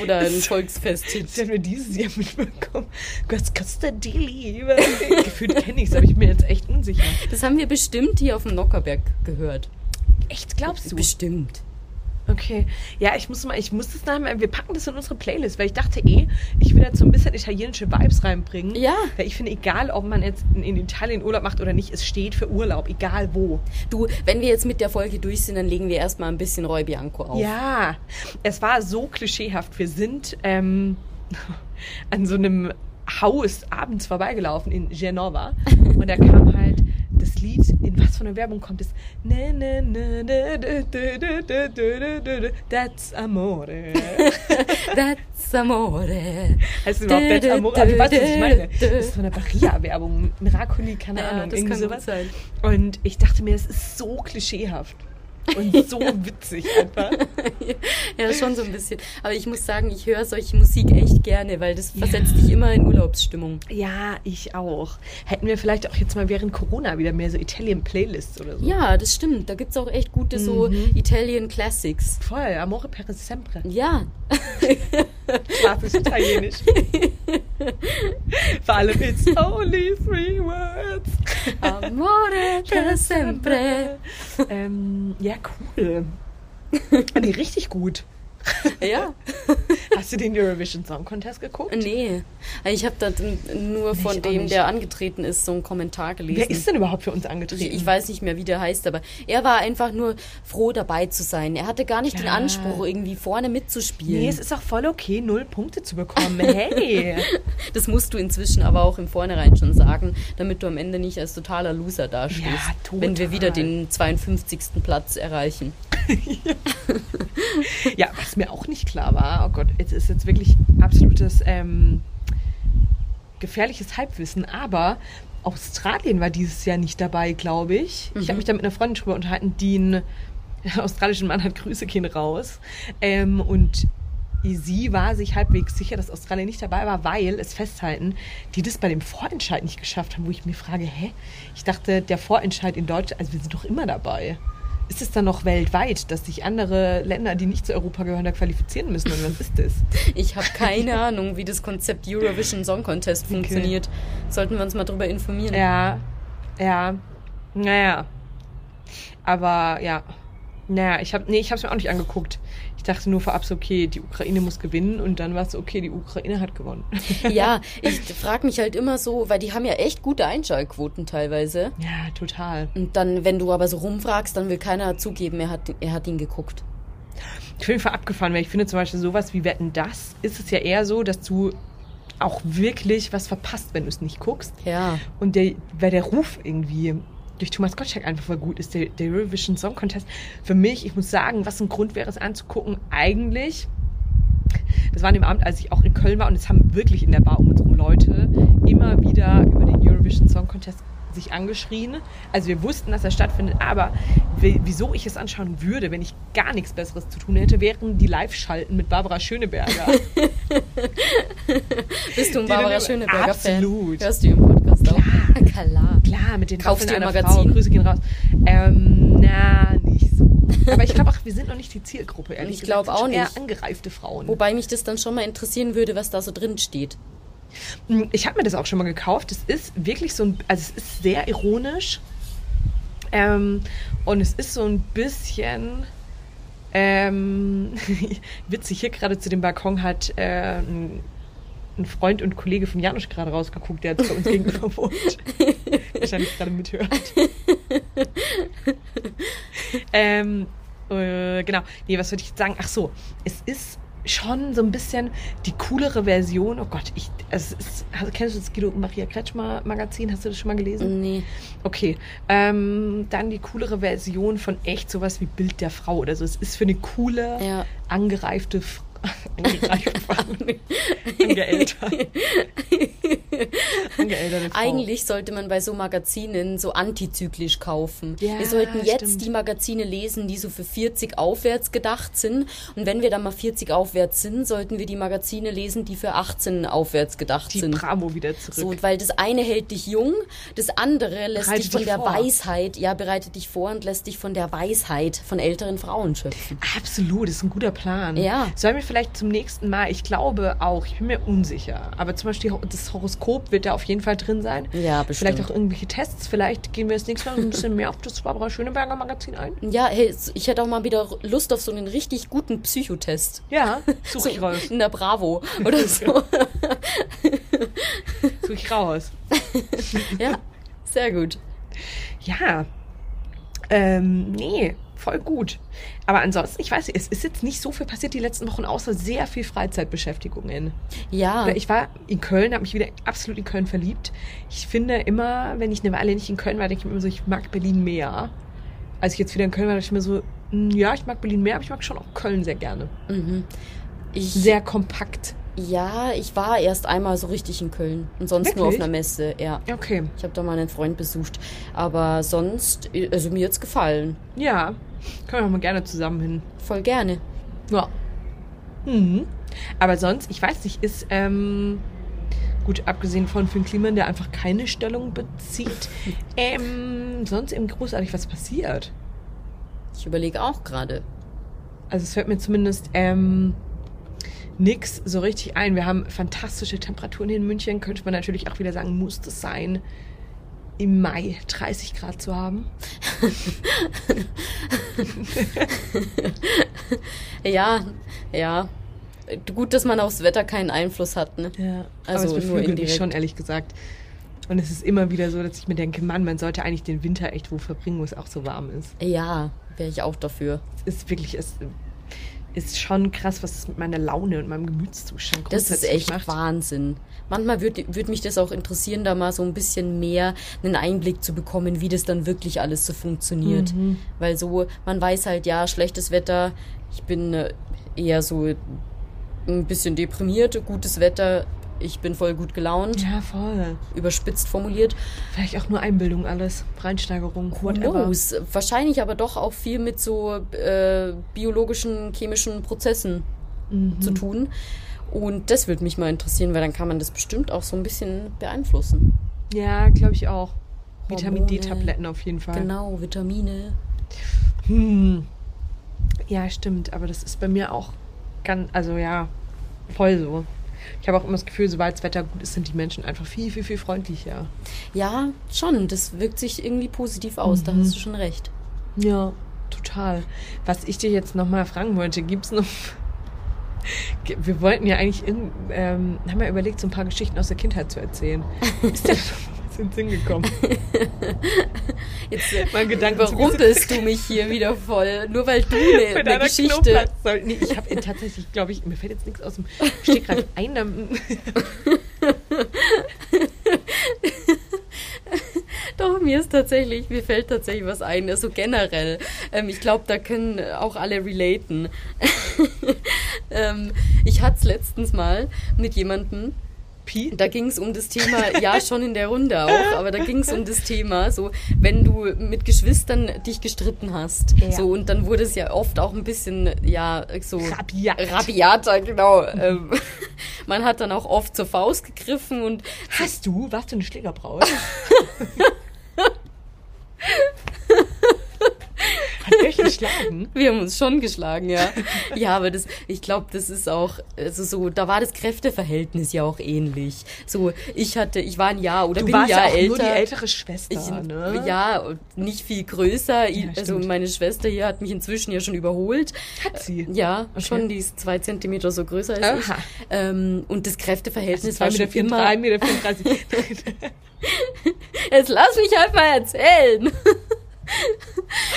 Oder ein Volksfesthit. Habe nur dieses Jahr mitbekommen. Die Liebe? Gefühlt kenne ich es, aber ich bin mir jetzt echt unsicher. Das haben wir bestimmt hier auf dem Nockerberg gehört. Echt, glaubst du? Bestimmt. Okay. Ja, ich muss mal, ich muss das nachher, wir packen das in unsere Playlist, weil ich dachte eh, ich will jetzt so ein bisschen italienische Vibes reinbringen. Ja. Weil ich finde, egal ob man jetzt in, in Italien Urlaub macht oder nicht, es steht für Urlaub, egal wo. Du, wenn wir jetzt mit der Folge durch sind, dann legen wir erstmal ein bisschen Roy Bianco auf. Ja, es war so klischeehaft. Wir sind ähm, <laughs> an so einem Haus abends vorbeigelaufen in Genova <laughs> und da kam halt das Lied, in was von der Werbung kommt es? That's Amore. <laughs> That's Amore. Heißt es überhaupt That's Amore? Aber du was ich meine. Das ist von der Barilla-Werbung. Miracoli, keine ja, Ahnung. Das irgendwie kann sowas. sein. Und ich dachte mir, es ist so klischeehaft. Und so witzig einfach. <laughs> Ja, schon so ein bisschen. Aber ich muss sagen, ich höre solche Musik echt gerne, weil das versetzt dich immer in Urlaubsstimmung. Ja, ich auch. Hätten wir vielleicht auch jetzt mal während Corona wieder mehr so Italien-Playlists oder so. Ja, das stimmt. Da gibt es auch echt gute so Italian Classics. Voll, Amore per sempre. Ja, Klassisch italienisch. <laughs> Vor allem it's only three words. amore <laughs> per sempre. Ähm, ja, cool. <laughs> Nee, richtig gut. <laughs> Ja, Hast du den Eurovision Song Contest geguckt? nee. Ich habe da nur von ich auch dem, nicht. der angetreten ist, so einen Kommentar gelesen. Wer ist denn überhaupt für uns angetreten? ich weiß nicht mehr, wie der heißt, aber er war einfach nur froh dabei zu sein. Er hatte gar nicht den Klar. Anspruch, irgendwie vorne mitzuspielen. Nee, es ist auch voll okay, null Punkte zu bekommen. Hey! <laughs> Das musst du inzwischen aber auch im Vornherein schon sagen, damit du am Ende nicht als totaler Loser dastehst, Ja, total. wenn wir wieder den 52. Platz erreichen. <laughs> Ja, was mir auch nicht klar war, oh Gott, es ist jetzt wirklich absolutes ähm, gefährliches Halbwissen, aber Australien war dieses Jahr nicht dabei, glaube ich. Ich habe mich da mit einer Freundin drüber unterhalten, die einen <laughs> australischen Mann hat, Grüße gehen raus. Ähm, und sie war sich halbwegs sicher, dass Australien nicht dabei war, weil es festhalten, die das bei dem Vorentscheid nicht geschafft haben, wo ich mir frage, hä? Ich dachte, der Vorentscheid in Deutschland, also wir sind doch immer dabei. Ist es dann noch weltweit, dass sich andere Länder, die nicht zu Europa gehören, da qualifizieren müssen? Und was ist das? <laughs> Ich habe keine <laughs> Ahnung, wie das Konzept Eurovision Song Contest funktioniert. Sollten wir uns mal drüber informieren. Ja, ja, naja. Aber ja, naja, ich habe nee, ich habe es mir auch nicht angeguckt. Ich dachte nur vorab so, okay, die Ukraine muss gewinnen und dann war es so, okay, die Ukraine hat gewonnen. <laughs> Ja, <laughs> ich frage mich halt immer so, weil die haben ja echt gute Einschaltquoten teilweise. ja, total. Und dann, wenn du aber so rumfragst, dann will keiner zugeben, er hat, er hat ihn geguckt. Ich bin voll abgefahren, weil ich finde zum Beispiel sowas wie Wetten, das ist es ja eher so, dass du auch wirklich was verpasst, wenn du es nicht guckst. Ja. Und der, weil der Ruf irgendwie durch Thomas Gottschalk einfach voll gut ist, der, der Eurovision Song Contest. Für mich, ich muss sagen, was ein Grund wäre, es anzugucken, eigentlich, das war an dem Abend, als ich auch in Köln war und es haben wirklich in der Bar um uns rum Leute immer wieder über den Eurovision Song Contest sich angeschrien. Also wir wussten, dass er stattfindet, aber wieso ich es anschauen würde, wenn ich gar nichts Besseres zu tun hätte, wären die Live-Schalten mit Barbara Schöneberger. <laughs> Bist du ein Barbara Schöneberger-Fan? Absolut. Hörst du ihren Podcast auch? Klar. Klar, mit den Kaufst Waffeln du einer Magazin? Frau. Grüße gehen raus. Ähm, na, nicht so. Aber ich glaube auch, wir sind noch nicht die Zielgruppe, ehrlich Ich glaube gesagt. auch Sind schon nicht. Eher angereifte Frauen. Wobei mich das dann schon mal interessieren würde, was da so drin steht. Hm, Ich habe mir das auch schon mal gekauft. Es ist wirklich so ein, also es ist sehr ironisch. Ähm, und es ist so ein bisschen ähm, <laughs> witzig. Hier gerade zu dem Balkon hat äh, ein, ein Freund und Kollege von Janusz gerade rausgeguckt, der bei uns gegenüber <laughs> wohnt. Wahrscheinlich gerade mithört. <laughs> ähm, äh, genau. Nee, was würde ich jetzt sagen? Ach so, es ist schon so ein bisschen die coolere Version. Oh Gott, ich, es ist, also, kennst du das Guido Maria Kretschmer Magazin? Hast du das schon mal gelesen? Nee. Okay. Ähm, dann die coolere Version von echt sowas wie Bild der Frau oder so. Es ist für eine coole, Ja. angereifte Frau. Angeälterte <laughs> Frau. Eigentlich sollte man bei so Magazinen so antizyklisch kaufen. Ja, wir sollten jetzt stimmt. die Magazine lesen, die so für 40 aufwärts gedacht sind. Und wenn wir dann mal 40 aufwärts sind, sollten wir die Magazine lesen, die für 18 aufwärts gedacht die sind. Bravo wieder zurück. So, weil das eine hält dich jung, das andere lässt Bereitet dich von dich der vor. Weisheit, ja, bereitet dich vor und lässt dich von der Weisheit von älteren Frauen schöpfen. Absolut, das ist ein guter Plan. Ja. Sollen wir vielleicht zum nächsten Mal, ich glaube auch, ich bin mir unsicher, aber zum Beispiel das Horoskop wird da auf jeden Fall drin sein. Ja, bestimmt. Vielleicht auch irgendwelche Tests, vielleicht gehen wir das nächste Mal ein bisschen mehr auf das Barbara Schöneberger Magazin ein. Ja, hey, ich hätte auch mal wieder Lust auf so einen richtig guten Psychotest. Ja, <laughs> such So ich raus. in der Bravo oder <laughs> so. <laughs> Such ich raus. ja, sehr gut. Ja. Ähm, nee, voll gut. Aber ansonsten, ich weiß nicht, es ist jetzt nicht so viel passiert die letzten Wochen, außer sehr viel Freizeitbeschäftigungen. Ja, Ich war in Köln, habe mich wieder absolut in Köln verliebt. Ich finde immer, wenn ich eine Weile nicht in Köln war, denke ich mir immer so, ich mag Berlin mehr. Als ich jetzt wieder in Köln war, dachte ich mir so, "Hm, ja, ich mag Berlin mehr, aber ich mag schon auch Köln sehr gerne. ich, Sehr kompakt. ja, ich war erst einmal so richtig in Köln und sonst nur auf Wirklich? einer Messe, ja. Okay. Ich habe da mal einen Freund besucht. Aber sonst, also mir jetzt gefallen. Ja, können wir mal gerne zusammen hin. Voll gerne. Ja. Mhm. Aber sonst, ich weiß nicht, ist, ähm, gut, abgesehen von Finn Kliman, der einfach keine Stellung bezieht, <laughs> ähm, sonst eben großartig was passiert. Ich überlege auch gerade. Also es fällt mir zumindest ähm, nix so richtig ein. Wir haben fantastische Temperaturen hier in München. Könnte man natürlich auch wieder sagen, muss es sein, im Mai 30 Grad zu haben. <laughs> Ja, ja. Gut, dass man aufs Wetter keinen Einfluss hat, ne? Ja, Also aber es nur beflügelt mich schon, ehrlich gesagt. Und es ist immer wieder so, dass ich mir denke, Mann, man sollte eigentlich den Winter echt wo verbringen, wo es auch so warm ist. Ja, wäre ich auch dafür. Es ist wirklich, es ist schon krass, was es mit meiner Laune und meinem Gemütszustand Das ist echt macht. Wahnsinn. Manchmal würde würd mich das auch interessieren, da mal so ein bisschen mehr einen Einblick zu bekommen, wie das dann wirklich alles so funktioniert. Mhm. Weil so, man weiß halt, ja, schlechtes Wetter, ich bin äh, eher so ein bisschen deprimiert, gutes Wetter, ich bin voll gut gelaunt, Ja, voll. überspitzt formuliert. Vielleicht auch nur Einbildung alles. Reinsteigerung, whatever. knows? Wahrscheinlich aber doch auch viel mit so äh, biologischen, chemischen Prozessen Mhm. zu tun. Und das würde mich mal interessieren, weil dann kann man das bestimmt auch so ein bisschen beeinflussen. Ja, glaube ich auch. Vitamin Hormone. D-Tabletten auf jeden Fall. Genau, Vitamine. Hm. Ja, stimmt. Aber das ist bei mir auch ganz, also ja, voll so. Ich habe auch immer das Gefühl, sobald das Wetter gut ist, sind die Menschen einfach viel, viel, viel freundlicher. Ja, schon. Das wirkt sich irgendwie positiv aus. Da hast du schon recht. Ja, total. Was ich dir jetzt nochmal fragen wollte, gibt es noch. <laughs> Wir wollten ja eigentlich, in, ähm, haben wir überlegt, so ein paar Geschichten aus der Kindheit zu erzählen. <laughs> Ist dir noch was in den Sinn gekommen? <laughs> Jetzt äh, Mein Gedanken überrumpelst du mich hier wieder voll. Nur weil du <laughs> eine, eine Geschichte. Nee, ich habe tatsächlich, glaube ich, mir fällt jetzt nichts aus dem Stegreif ein. <laughs> Doch, mir ist tatsächlich, mir fällt tatsächlich was ein, also generell. Ähm, ich glaube, da können auch alle relaten. <laughs> ähm, ich hatte es letztens mal mit jemandem, Pi? da ging es um das Thema, ja, schon in der Runde auch, aber da ging es um das Thema, so, wenn du mit Geschwistern dich gestritten hast. Ja. So, und dann wurde es ja oft auch ein bisschen, ja, so. Rabiat. Rabiater, genau. ähm, <laughs> man hat dann auch oft zur Faust gegriffen und Hast du? Warst du eine Schlägerbraut? <laughs> Geschlagen? <laughs> Wir haben uns schon geschlagen, ja. Ja, aber das, ich glaube, das ist auch, also so, da war das Kräfteverhältnis ja auch ähnlich. So, ich hatte, ich war ein Jahr oder Du bin warst ja ja auch älter. nur die ältere Schwester, Ich, ne? Ja, nicht viel größer. Ja, also meine Schwester hier hat mich inzwischen ja schon überholt. Hat sie? Ja, schon, die ist zwei Zentimeter so größer als ich. Aha. Ähm, und das Kräfteverhältnis 2,34 war schon Meter, immer... 3 Meter. 34. <laughs> Jetzt lass mich mal erzählen. <laughs>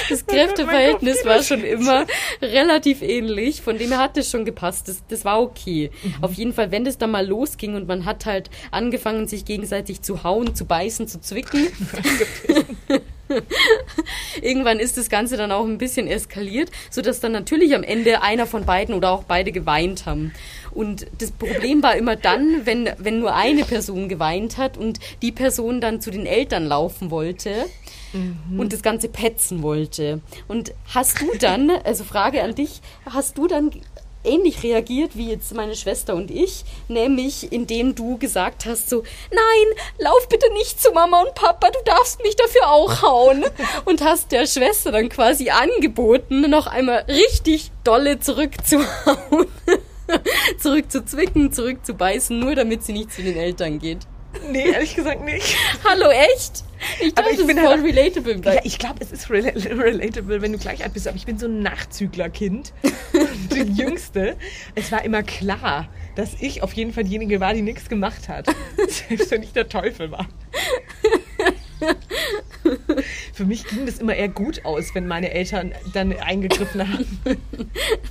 Das Kräfteverhältnis war schon immer relativ ähnlich, von dem her hat es schon gepasst. Das, das war okay. Mhm. Auf jeden Fall, wenn das dann mal losging und man hat halt angefangen, sich gegenseitig zu hauen, zu beißen, zu zwicken. <laughs> Irgendwann ist das Ganze dann auch ein bisschen eskaliert, sodass dann natürlich am Ende einer von beiden oder auch beide geweint haben. Und das Problem war immer dann, wenn, wenn nur eine Person geweint hat und die Person dann zu den Eltern laufen wollte und das Ganze petzen wollte. Und hast du dann, <laughs> also Frage an dich, hast du dann ähnlich reagiert wie jetzt meine Schwester und ich, nämlich indem du gesagt hast so, nein, lauf bitte nicht zu Mama und Papa, du darfst mich dafür auch hauen. <laughs> Und hast der Schwester dann quasi angeboten, noch einmal richtig dolle zurückzuhauen. <laughs> zurück zu zwicken, zurück zu beißen, nur damit sie nicht zu den Eltern geht. Nee, ehrlich gesagt nicht. Hallo, echt? Ich Aber ich das bin ist voll halt- relatable. Ja, ich glaube, es ist rela relatable, wenn du gleich alt bist, aber ich bin so ein Nachzüglerkind. <laughs> Die Jüngste. Es war immer klar, dass ich auf jeden Fall diejenige war, die nichts gemacht hat. <laughs> Selbst wenn ich der Teufel war. <laughs> Für mich ging das immer eher gut aus, wenn meine Eltern dann eingegriffen haben.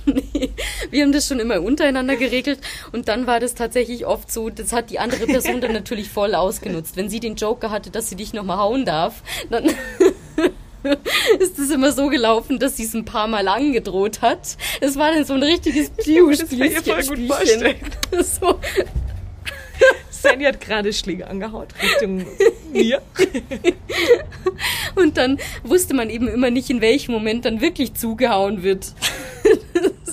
Nee, wir haben das schon immer untereinander geregelt und dann war das tatsächlich oft so, das hat die andere Person dann natürlich voll ausgenutzt. Wenn sie den Joker hatte, dass sie dich nochmal hauen darf, dann <laughs> ist es immer so gelaufen, dass sie es ein paar Mal angedroht hat. Es war dann so ein richtiges Das vorstellen. <laughs> So, Sandy hat gerade Schläge angehaut Richtung <laughs> mir. und dann wusste man eben immer nicht, in welchem Moment dann wirklich zugehauen wird. <laughs>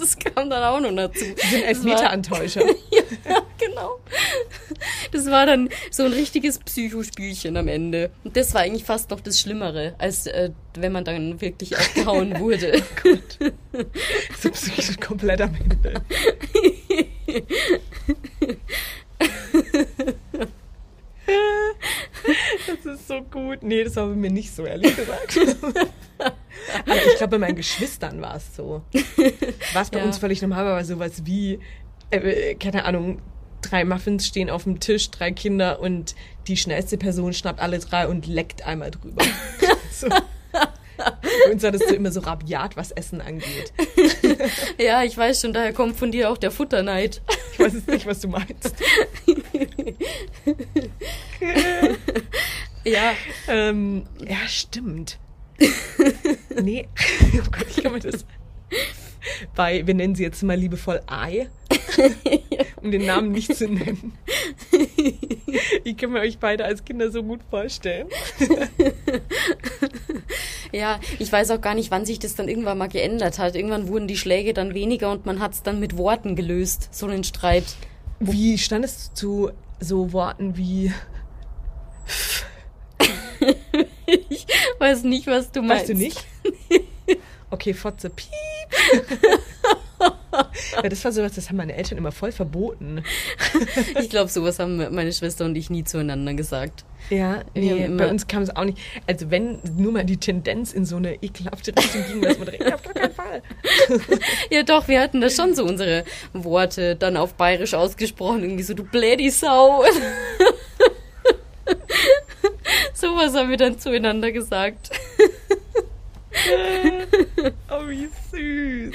Das kam dann auch noch dazu. Sind Elfmeter-Antäuscher. <laughs> Ja, genau. Das war dann so ein richtiges Psychospielchen am Ende. Und das war eigentlich fast noch das Schlimmere, als äh, wenn man dann wirklich auch gehauen wurde. So psychisch komplett am Ende. Das ist so gut. Nee, das war bei mir nicht so, ehrlich gesagt. Aber ich glaube, bei meinen Geschwistern war es so. War es bei Ja. uns völlig normal, aber sowas wie, äh, keine Ahnung, drei Muffins stehen auf dem Tisch, drei Kinder und die schnellste Person schnappt alle drei und leckt einmal drüber. <laughs> so. Uns das so immer so rabiat, was Essen angeht. <laughs> Ja, ich weiß schon, daher kommt von dir auch der Futterneid. Ich weiß jetzt nicht, was du meinst. <laughs> Ja, Ähm, ja, stimmt. nee, <laughs> oh Gott, ich kann mir das. Bei, wir nennen sie jetzt mal liebevoll Ei, <laughs> um den Namen nicht zu nennen. Ich kann mir euch beide als Kinder so gut vorstellen. <laughs> ja, ich weiß auch gar nicht, wann sich das dann irgendwann mal geändert hat. Irgendwann wurden die Schläge dann weniger und man hat es dann mit Worten gelöst, so einen Streit. Wie standest du zu so Worten wie, <laughs> Ich weiß nicht, was du meinst. weißt du nicht? Okay, Fotze, piep. <laughs> ja, das war sowas, das haben meine Eltern immer voll verboten. <laughs> Ich glaube, sowas haben meine Schwester und ich nie zueinander gesagt. Ja, nee, bei uns kam es auch nicht. Also wenn nur mal die Tendenz in so eine ekelhafte Richtung ging, dass man direkt, auf gar keinen Fall. <laughs> Ja, doch, wir hatten da schon so unsere Worte dann auf bayerisch ausgesprochen. Irgendwie so, du blädi Sau. Sowas haben wir dann zueinander gesagt. <laughs> Oh, wie süß.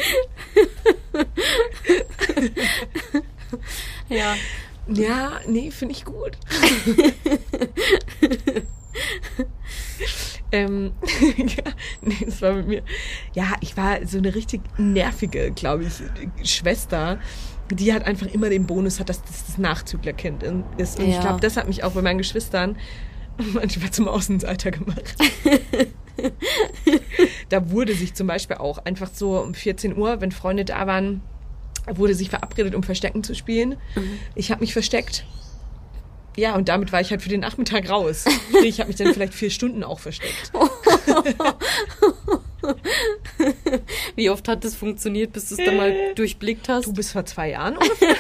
Ja. Ja, nee, finde ich gut. <laughs> ähm, <laughs> ja, nee, das war mit mir. Ja, ich war so eine richtig nervige, glaube ich, Schwester. Die hat einfach immer den Bonus hat, dass das das Nachzüglerkind ist. Und ich Ja. glaube, das hat mich auch bei meinen Geschwistern <laughs> manchmal zum Außenseiter gemacht. <laughs> da wurde sich zum Beispiel auch einfach so um 14 Uhr, wenn Freunde da waren, wurde sich verabredet, um Verstecken zu spielen. Ich habe mich versteckt. Ja, und damit war ich halt für den Nachmittag raus. <laughs> Ich habe mich dann vielleicht vier Stunden auch versteckt. Wie oft hat das funktioniert, bis du es dann mal durchblickt hast? Du bist vor zwei Jahren ungefähr.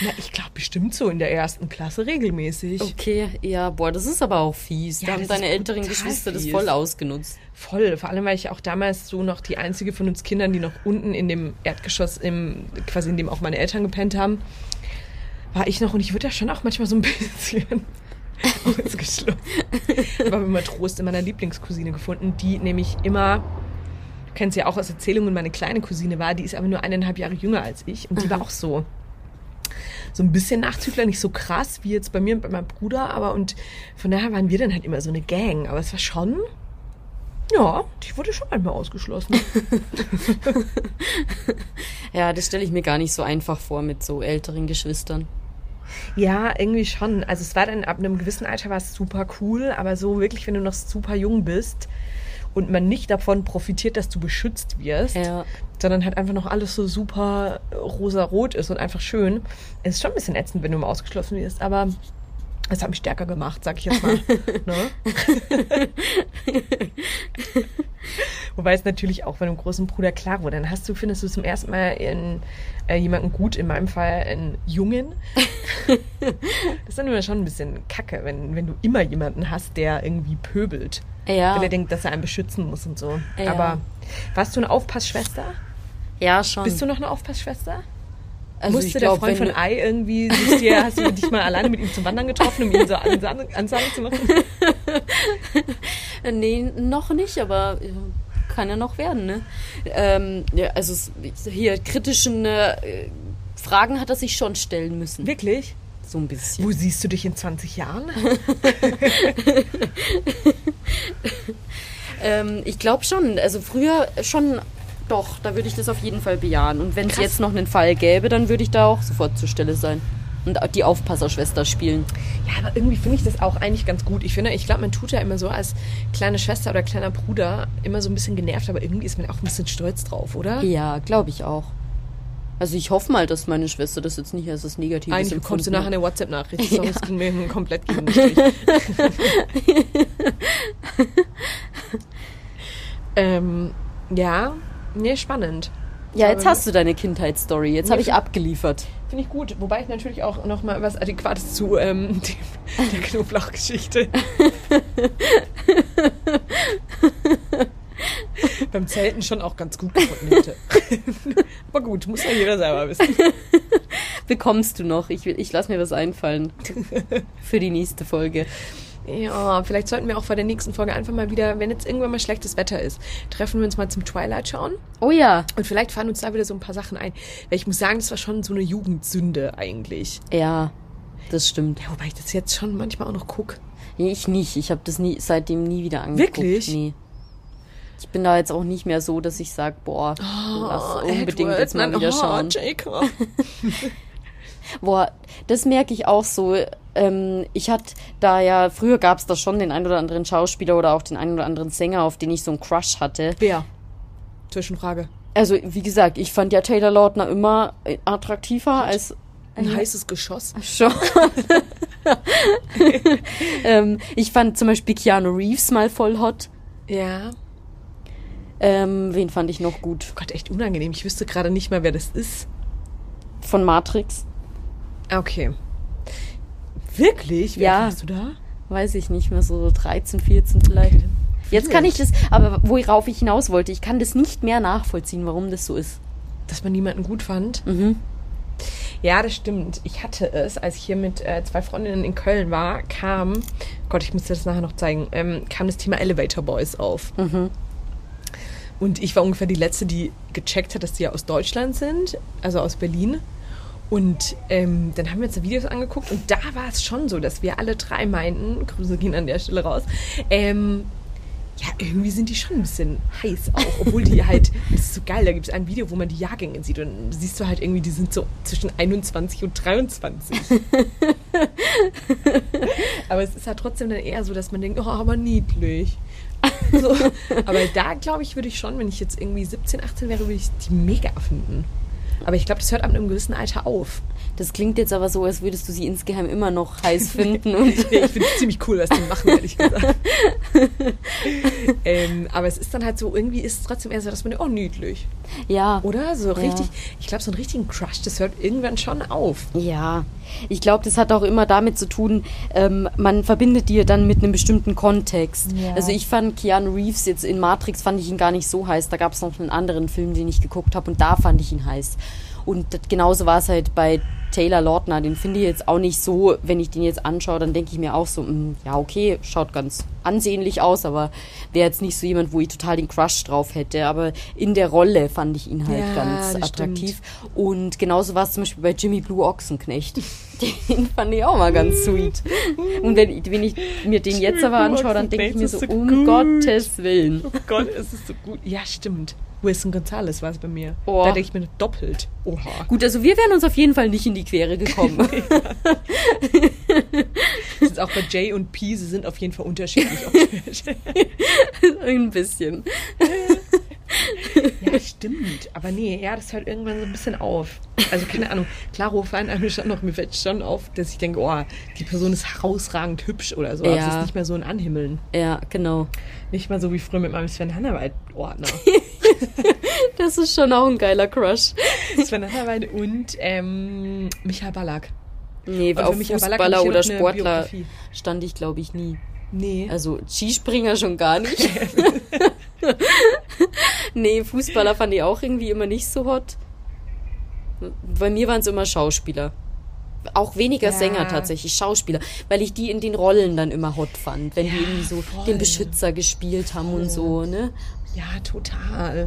Na, ich glaube bestimmt so in der ersten Klasse regelmäßig. Okay, ja, boah, das ist aber auch fies. Ja, da haben das deine älteren Geschwister das fies. voll ausgenutzt. Voll, vor allem, weil ich auch damals so noch die einzige von uns Kindern, die noch unten in dem Erdgeschoss, im, quasi in dem auch meine Eltern gepennt haben, war ich noch und ich wurde da schon auch manchmal so ein <laughs> bisschen ausgeschlossen. Aber wir immer Trost in meiner Lieblingscousine gefunden, die nämlich immer, du kennst ja auch aus Erzählungen, meine kleine Cousine war, die ist aber nur eineinhalb Jahre jünger als ich und die war auch so. So ein bisschen Nachzügler, nicht so krass wie jetzt bei mir und bei meinem Bruder, aber und von daher waren wir dann halt immer so eine Gang. Aber es war schon, ja, die wurde schon einmal ausgeschlossen. <laughs> Ja, das stelle ich mir gar nicht so einfach vor mit so älteren Geschwistern. Ja, irgendwie schon. Also es war dann ab einem gewissen Alter war es super cool, aber so wirklich, wenn du noch super jung bist und man nicht davon profitiert, dass du beschützt wirst, Ja. sondern halt einfach noch alles so super rosa-rot ist und einfach schön, ist schon ein bisschen ätzend, wenn du mal ausgeschlossen wirst, aber es hat mich stärker gemacht, sag ich jetzt mal. <laughs> ne? <laughs> Wobei es natürlich auch bei einem großen Bruder klar wurde. Dann hast du, findest du zum ersten Mal in, äh, jemanden gut, in meinem Fall einen Jungen. <laughs> das ist dann immer schon ein bisschen kacke, wenn, wenn du immer jemanden hast, der irgendwie pöbelt. Ja. Wenn er denkt, dass er einen beschützen muss und so. Ja. Aber warst du eine Aufpassschwester? Ja, schon. Bist du noch eine Aufpassschwester? also Musste ich der glaub, Freund von Ei irgendwie dir, hast du dich mal alleine mit ihm zum Wandern getroffen, um ihm so Ansagen, zu machen? <laughs> Nee, noch nicht, aber äh, kann ja noch werden, ne? Ähm, ja, also hier kritischen äh, Fragen hat er sich schon stellen müssen. Wirklich? So ein bisschen. Wo siehst du dich in 20 Jahren? <laughs> Ähm, ich glaube schon, also früher schon doch, da würde ich das auf jeden Fall bejahen. Und wenn es jetzt noch einen Fall gäbe, dann würde ich da auch sofort zur Stelle sein. Und die Aufpasserschwester spielen. Ja, aber irgendwie finde ich das auch eigentlich ganz gut. Ich finde, ich glaube, man tut ja immer so als kleine Schwester oder kleiner Bruder immer so ein bisschen genervt, aber irgendwie ist man auch ein bisschen stolz drauf, oder? Ja, glaube ich auch. Also ich hoffe mal, dass meine Schwester das jetzt nicht als das Negatives Eigentlich bekommst du nachher eine WhatsApp-Nachricht. <laughs> Ja. es ging mir komplett gegen <laughs> ähm, ja, nee, spannend. Ja, jetzt Aber- hast du deine Kindheitsstory. Jetzt Ja, habe ich abgeliefert. Finde ich gut. Wobei ich natürlich auch noch mal was Adäquates zu ähm, <laughs> dem, der Knoblauchgeschichte. Beim Zelten schon auch ganz gut gefunden hätte. Aber gut, muss ja jeder selber wissen. <laughs> Bekommst du noch? Ich, will- ich lasse mir was einfallen. <laughs> Für die nächste Folge. Ja, vielleicht sollten wir auch vor der nächsten Folge einfach mal wieder, wenn jetzt irgendwann mal schlechtes Wetter ist, treffen wir uns mal zum Twilight schauen. Oh ja. Und vielleicht fallen uns da wieder so ein paar Sachen ein. Weil ich muss sagen, das war schon so eine Jugendsünde eigentlich. Ja, das stimmt. Ja, wobei ich das jetzt schon manchmal auch noch gucke. Nee, ich nicht. Ich habe das nie, seitdem nie wieder angeguckt. Wirklich? Nee. Ich bin da jetzt auch nicht mehr so, dass ich sage, boah, lass unbedingt Edward, jetzt mal nein, wieder oh, schauen. Jacob. <laughs> Boah, das merke ich auch so. Ähm, ich hatte da ja, früher gab es da schon den ein oder anderen Schauspieler oder auch den ein oder anderen Sänger, auf den ich so einen Crush hatte. Wer? Zwischenfrage. Also, wie gesagt, ich fand ja Taylor Lautner immer äh, attraktiver als Ein heißes Geschoss. schon. <laughs> ähm, ich fand zum Beispiel Keanu Reeves mal voll hot. Ja. Ähm, wen fand ich noch gut? Oh Gott, echt unangenehm. Ich wüsste gerade nicht mehr, wer das ist. Von Matrix? Okay. Wirklich? Wer Ja. warst du da? Weiß ich nicht mehr, so 13, 14 vielleicht. Jetzt kann ich das, aber worauf ich hinaus wollte, ich kann das nicht mehr nachvollziehen, warum das so ist. Dass man niemanden gut fand. Mhm. Ja, das stimmt. Ich hatte es, als ich hier mit äh, zwei Freundinnen in Köln war, kam, Gott, ich muss dir das nachher noch zeigen, ähm, kam das Thema Elevator Boys auf. Und ich war ungefähr die Letzte, die gecheckt hat, dass die ja aus Deutschland sind, also aus Berlin. Und ähm, dann haben wir uns da Videos angeguckt und da war es schon so, dass wir alle drei meinten, Grüße gehen an der Stelle raus, ähm, ja, irgendwie sind die schon ein bisschen heiß auch, obwohl die halt, <laughs> das ist so geil, da gibt es ein Video, wo man die Jahrgänge sieht und siehst du halt irgendwie, die sind so zwischen 21 und 23. <laughs> aber es ist halt trotzdem dann eher so, dass man denkt, oh, aber niedlich. <laughs> So. Aber da glaube ich, würde ich schon, wenn ich jetzt irgendwie 17, 18 wäre, würde ich die mega finden. Aber ich glaube, das hört ab einem gewissen Alter auf. Das klingt jetzt aber so, als würdest du sie insgeheim immer noch heiß <laughs> finden. Und Ja, ich finde es ziemlich cool, was die machen, ehrlich gesagt. <laughs> ähm, aber es ist dann halt so, irgendwie ist es trotzdem eher so, dass man, oh, niedlich. ja. Oder? So richtig, ich glaube, so einen richtigen Crush, das hört irgendwann schon auf. Ja, ich glaube, das hat auch immer damit zu tun, ähm, man verbindet die dann mit einem bestimmten Kontext. Ja. Also ich fand Keanu Reeves jetzt in Matrix, fand ich ihn gar nicht so heiß. Da gab es noch einen anderen Film, den ich geguckt habe und da fand ich ihn heiß. Und das, genauso war es halt bei Taylor Lautner. Den finde ich jetzt auch nicht so, wenn ich den jetzt anschaue, dann denke ich mir auch so, mm, ja okay, schaut ganz ansehnlich aus, aber wäre jetzt nicht so jemand, wo ich total den Crush drauf hätte. Aber in der Rolle fand ich ihn halt Ja, ganz attraktiv. Und genauso war es zum Beispiel bei Jimmy Blue Ochsenknecht. <laughs> Den fand ich auch mal ganz sweet. Und wenn, ich- wenn ich mir den jetzt Jimmy aber Blue anschaue, dann denke ich mir so, ist so um gut. Gottes Willen. Oh Gott, es ist so gut. Ja, stimmt. Wilson Gonzalez war es bei mir. Oh. Da denke ich mir doppelt. Oha. Gut, also wir wären uns auf jeden Fall nicht in die Quere gekommen. <laughs> Das ist auch bei J und P, sie sind auf jeden Fall unterschiedlich. <laughs> Ein bisschen. <laughs> ja, stimmt. Aber nee, ja, das hört irgendwann so ein bisschen auf. Also keine Ahnung. Klaro fallen einem schon noch, mir fällt schon auf, dass ich denke, oh, die Person ist herausragend hübsch oder so. Aber Ja. es ist nicht mehr so ein Anhimmeln. Ja, genau. Nicht mal so wie früher mit meinem Sven Hannawald-Ordner. <laughs> Das ist schon auch ein geiler Crush. Sven Hannawald und ähm, Michael Ballack. Nee, auf Michael Fußballer oder Sportler stand ich, glaube ich, nie. Nee. Also Skispringer schon gar nicht. <laughs> <laughs> nee, Fußballer fand ich auch irgendwie immer nicht so hot. Bei mir waren es immer Schauspieler. Auch weniger Ja. Sänger tatsächlich, Schauspieler, weil ich die in den Rollen dann immer hot fand, wenn die Ja, irgendwie so voll. den Beschützer gespielt haben und so, ne? Ja, total.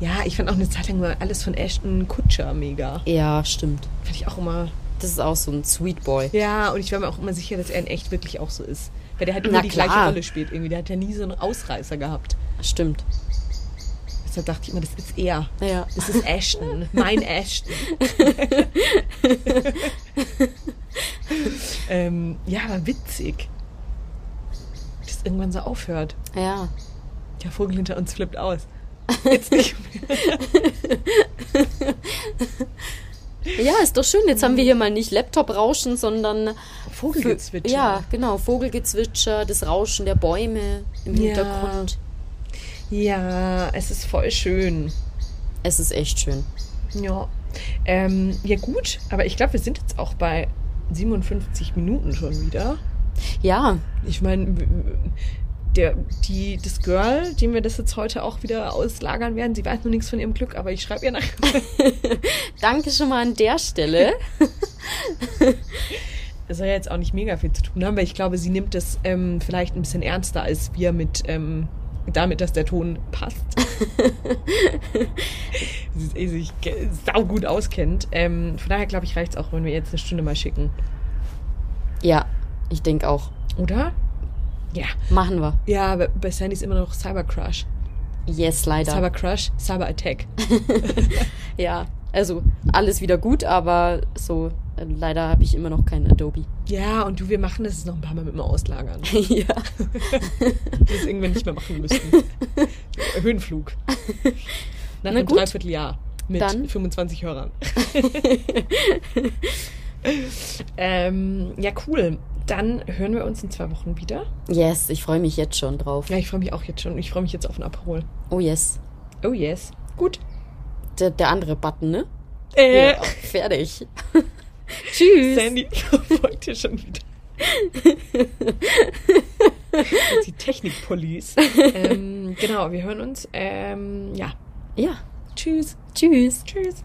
Ja, ich fand auch eine Zeit lang mal alles von Ashton Kutscher mega. Ja, stimmt. Fand ich auch immer. Das ist auch so ein Sweet Boy. Ja, und ich war mir auch immer sicher, dass er in echt wirklich auch so ist. Weil der halt Na immer die klar. gleiche Rolle spielt irgendwie. Der hat ja nie so einen Ausreißer gehabt. Stimmt. Deshalb dachte ich immer, das ist er. Ja. Das ist Ashton. <laughs> Mein Ashton. <laughs> ähm, ja, aber witzig. Dass irgendwann so aufhört. Ja. Der Vogel hinter uns flippt aus. Jetzt nicht mehr. <laughs> Ja, ist doch schön. Jetzt haben wir hier mal nicht Laptop-Rauschen, sondern Vogelgezwitscher. Ja, genau. Vogelgezwitscher, das Rauschen der Bäume im Ja. Hintergrund. Ja, es ist voll schön. Es ist echt schön. Ja. Ähm, ja, gut, aber ich glaube, wir sind jetzt auch bei 57 Minuten schon wieder. Ja, Ich meine, der, die, das Girl, dem wir das jetzt heute auch wieder auslagern werden, sie weiß noch nichts von ihrem Glück, aber ich schreibe ihr nach. <laughs> danke schon mal an der Stelle. <laughs> Das soll ja jetzt auch nicht mega viel zu tun haben, weil ich glaube, sie nimmt das ähm, vielleicht ein bisschen ernster als wir mit ähm, damit, dass der Ton passt. <laughs> sie sich saugut auskennt. Ähm, von daher glaube ich, reicht es auch, wenn wir jetzt eine Stunde mal schicken. Ja, ich denke auch. Oder? Ja. Machen wir. Ja, aber bei Sandy ist immer noch Cyber Crush. Yes, leider. Cyber Crush, Cyber Attack. <laughs> ja, also alles wieder gut, aber so, leider habe ich immer noch kein Adobe. Ja, und du, wir machen das noch ein paar Mal mit dem Auslagern. <laughs> ja. <laughs> Es irgendwann nicht mehr machen müssen. Höhenflug. Nach Na einem gut. Dreivierteljahr. Mit Dann. 25 Hörern. <laughs> ähm, ja, cool. Dann hören wir uns in zwei Wochen wieder. Yes, ich freue mich jetzt schon drauf. Ja, ich freue mich auch jetzt schon. Ich freue mich jetzt auf ein Aperol. Oh yes. Oh yes. Gut. Der, der andere Button, ne? Äh, Ja, fertig. <laughs> Tschüss. Sandy <laughs> folgt dir schon wieder. <laughs> Die Technik-Police. ähm, genau, wir hören uns. Ähm, ja. Ja. Tschüss. Tschüss. Tschüss.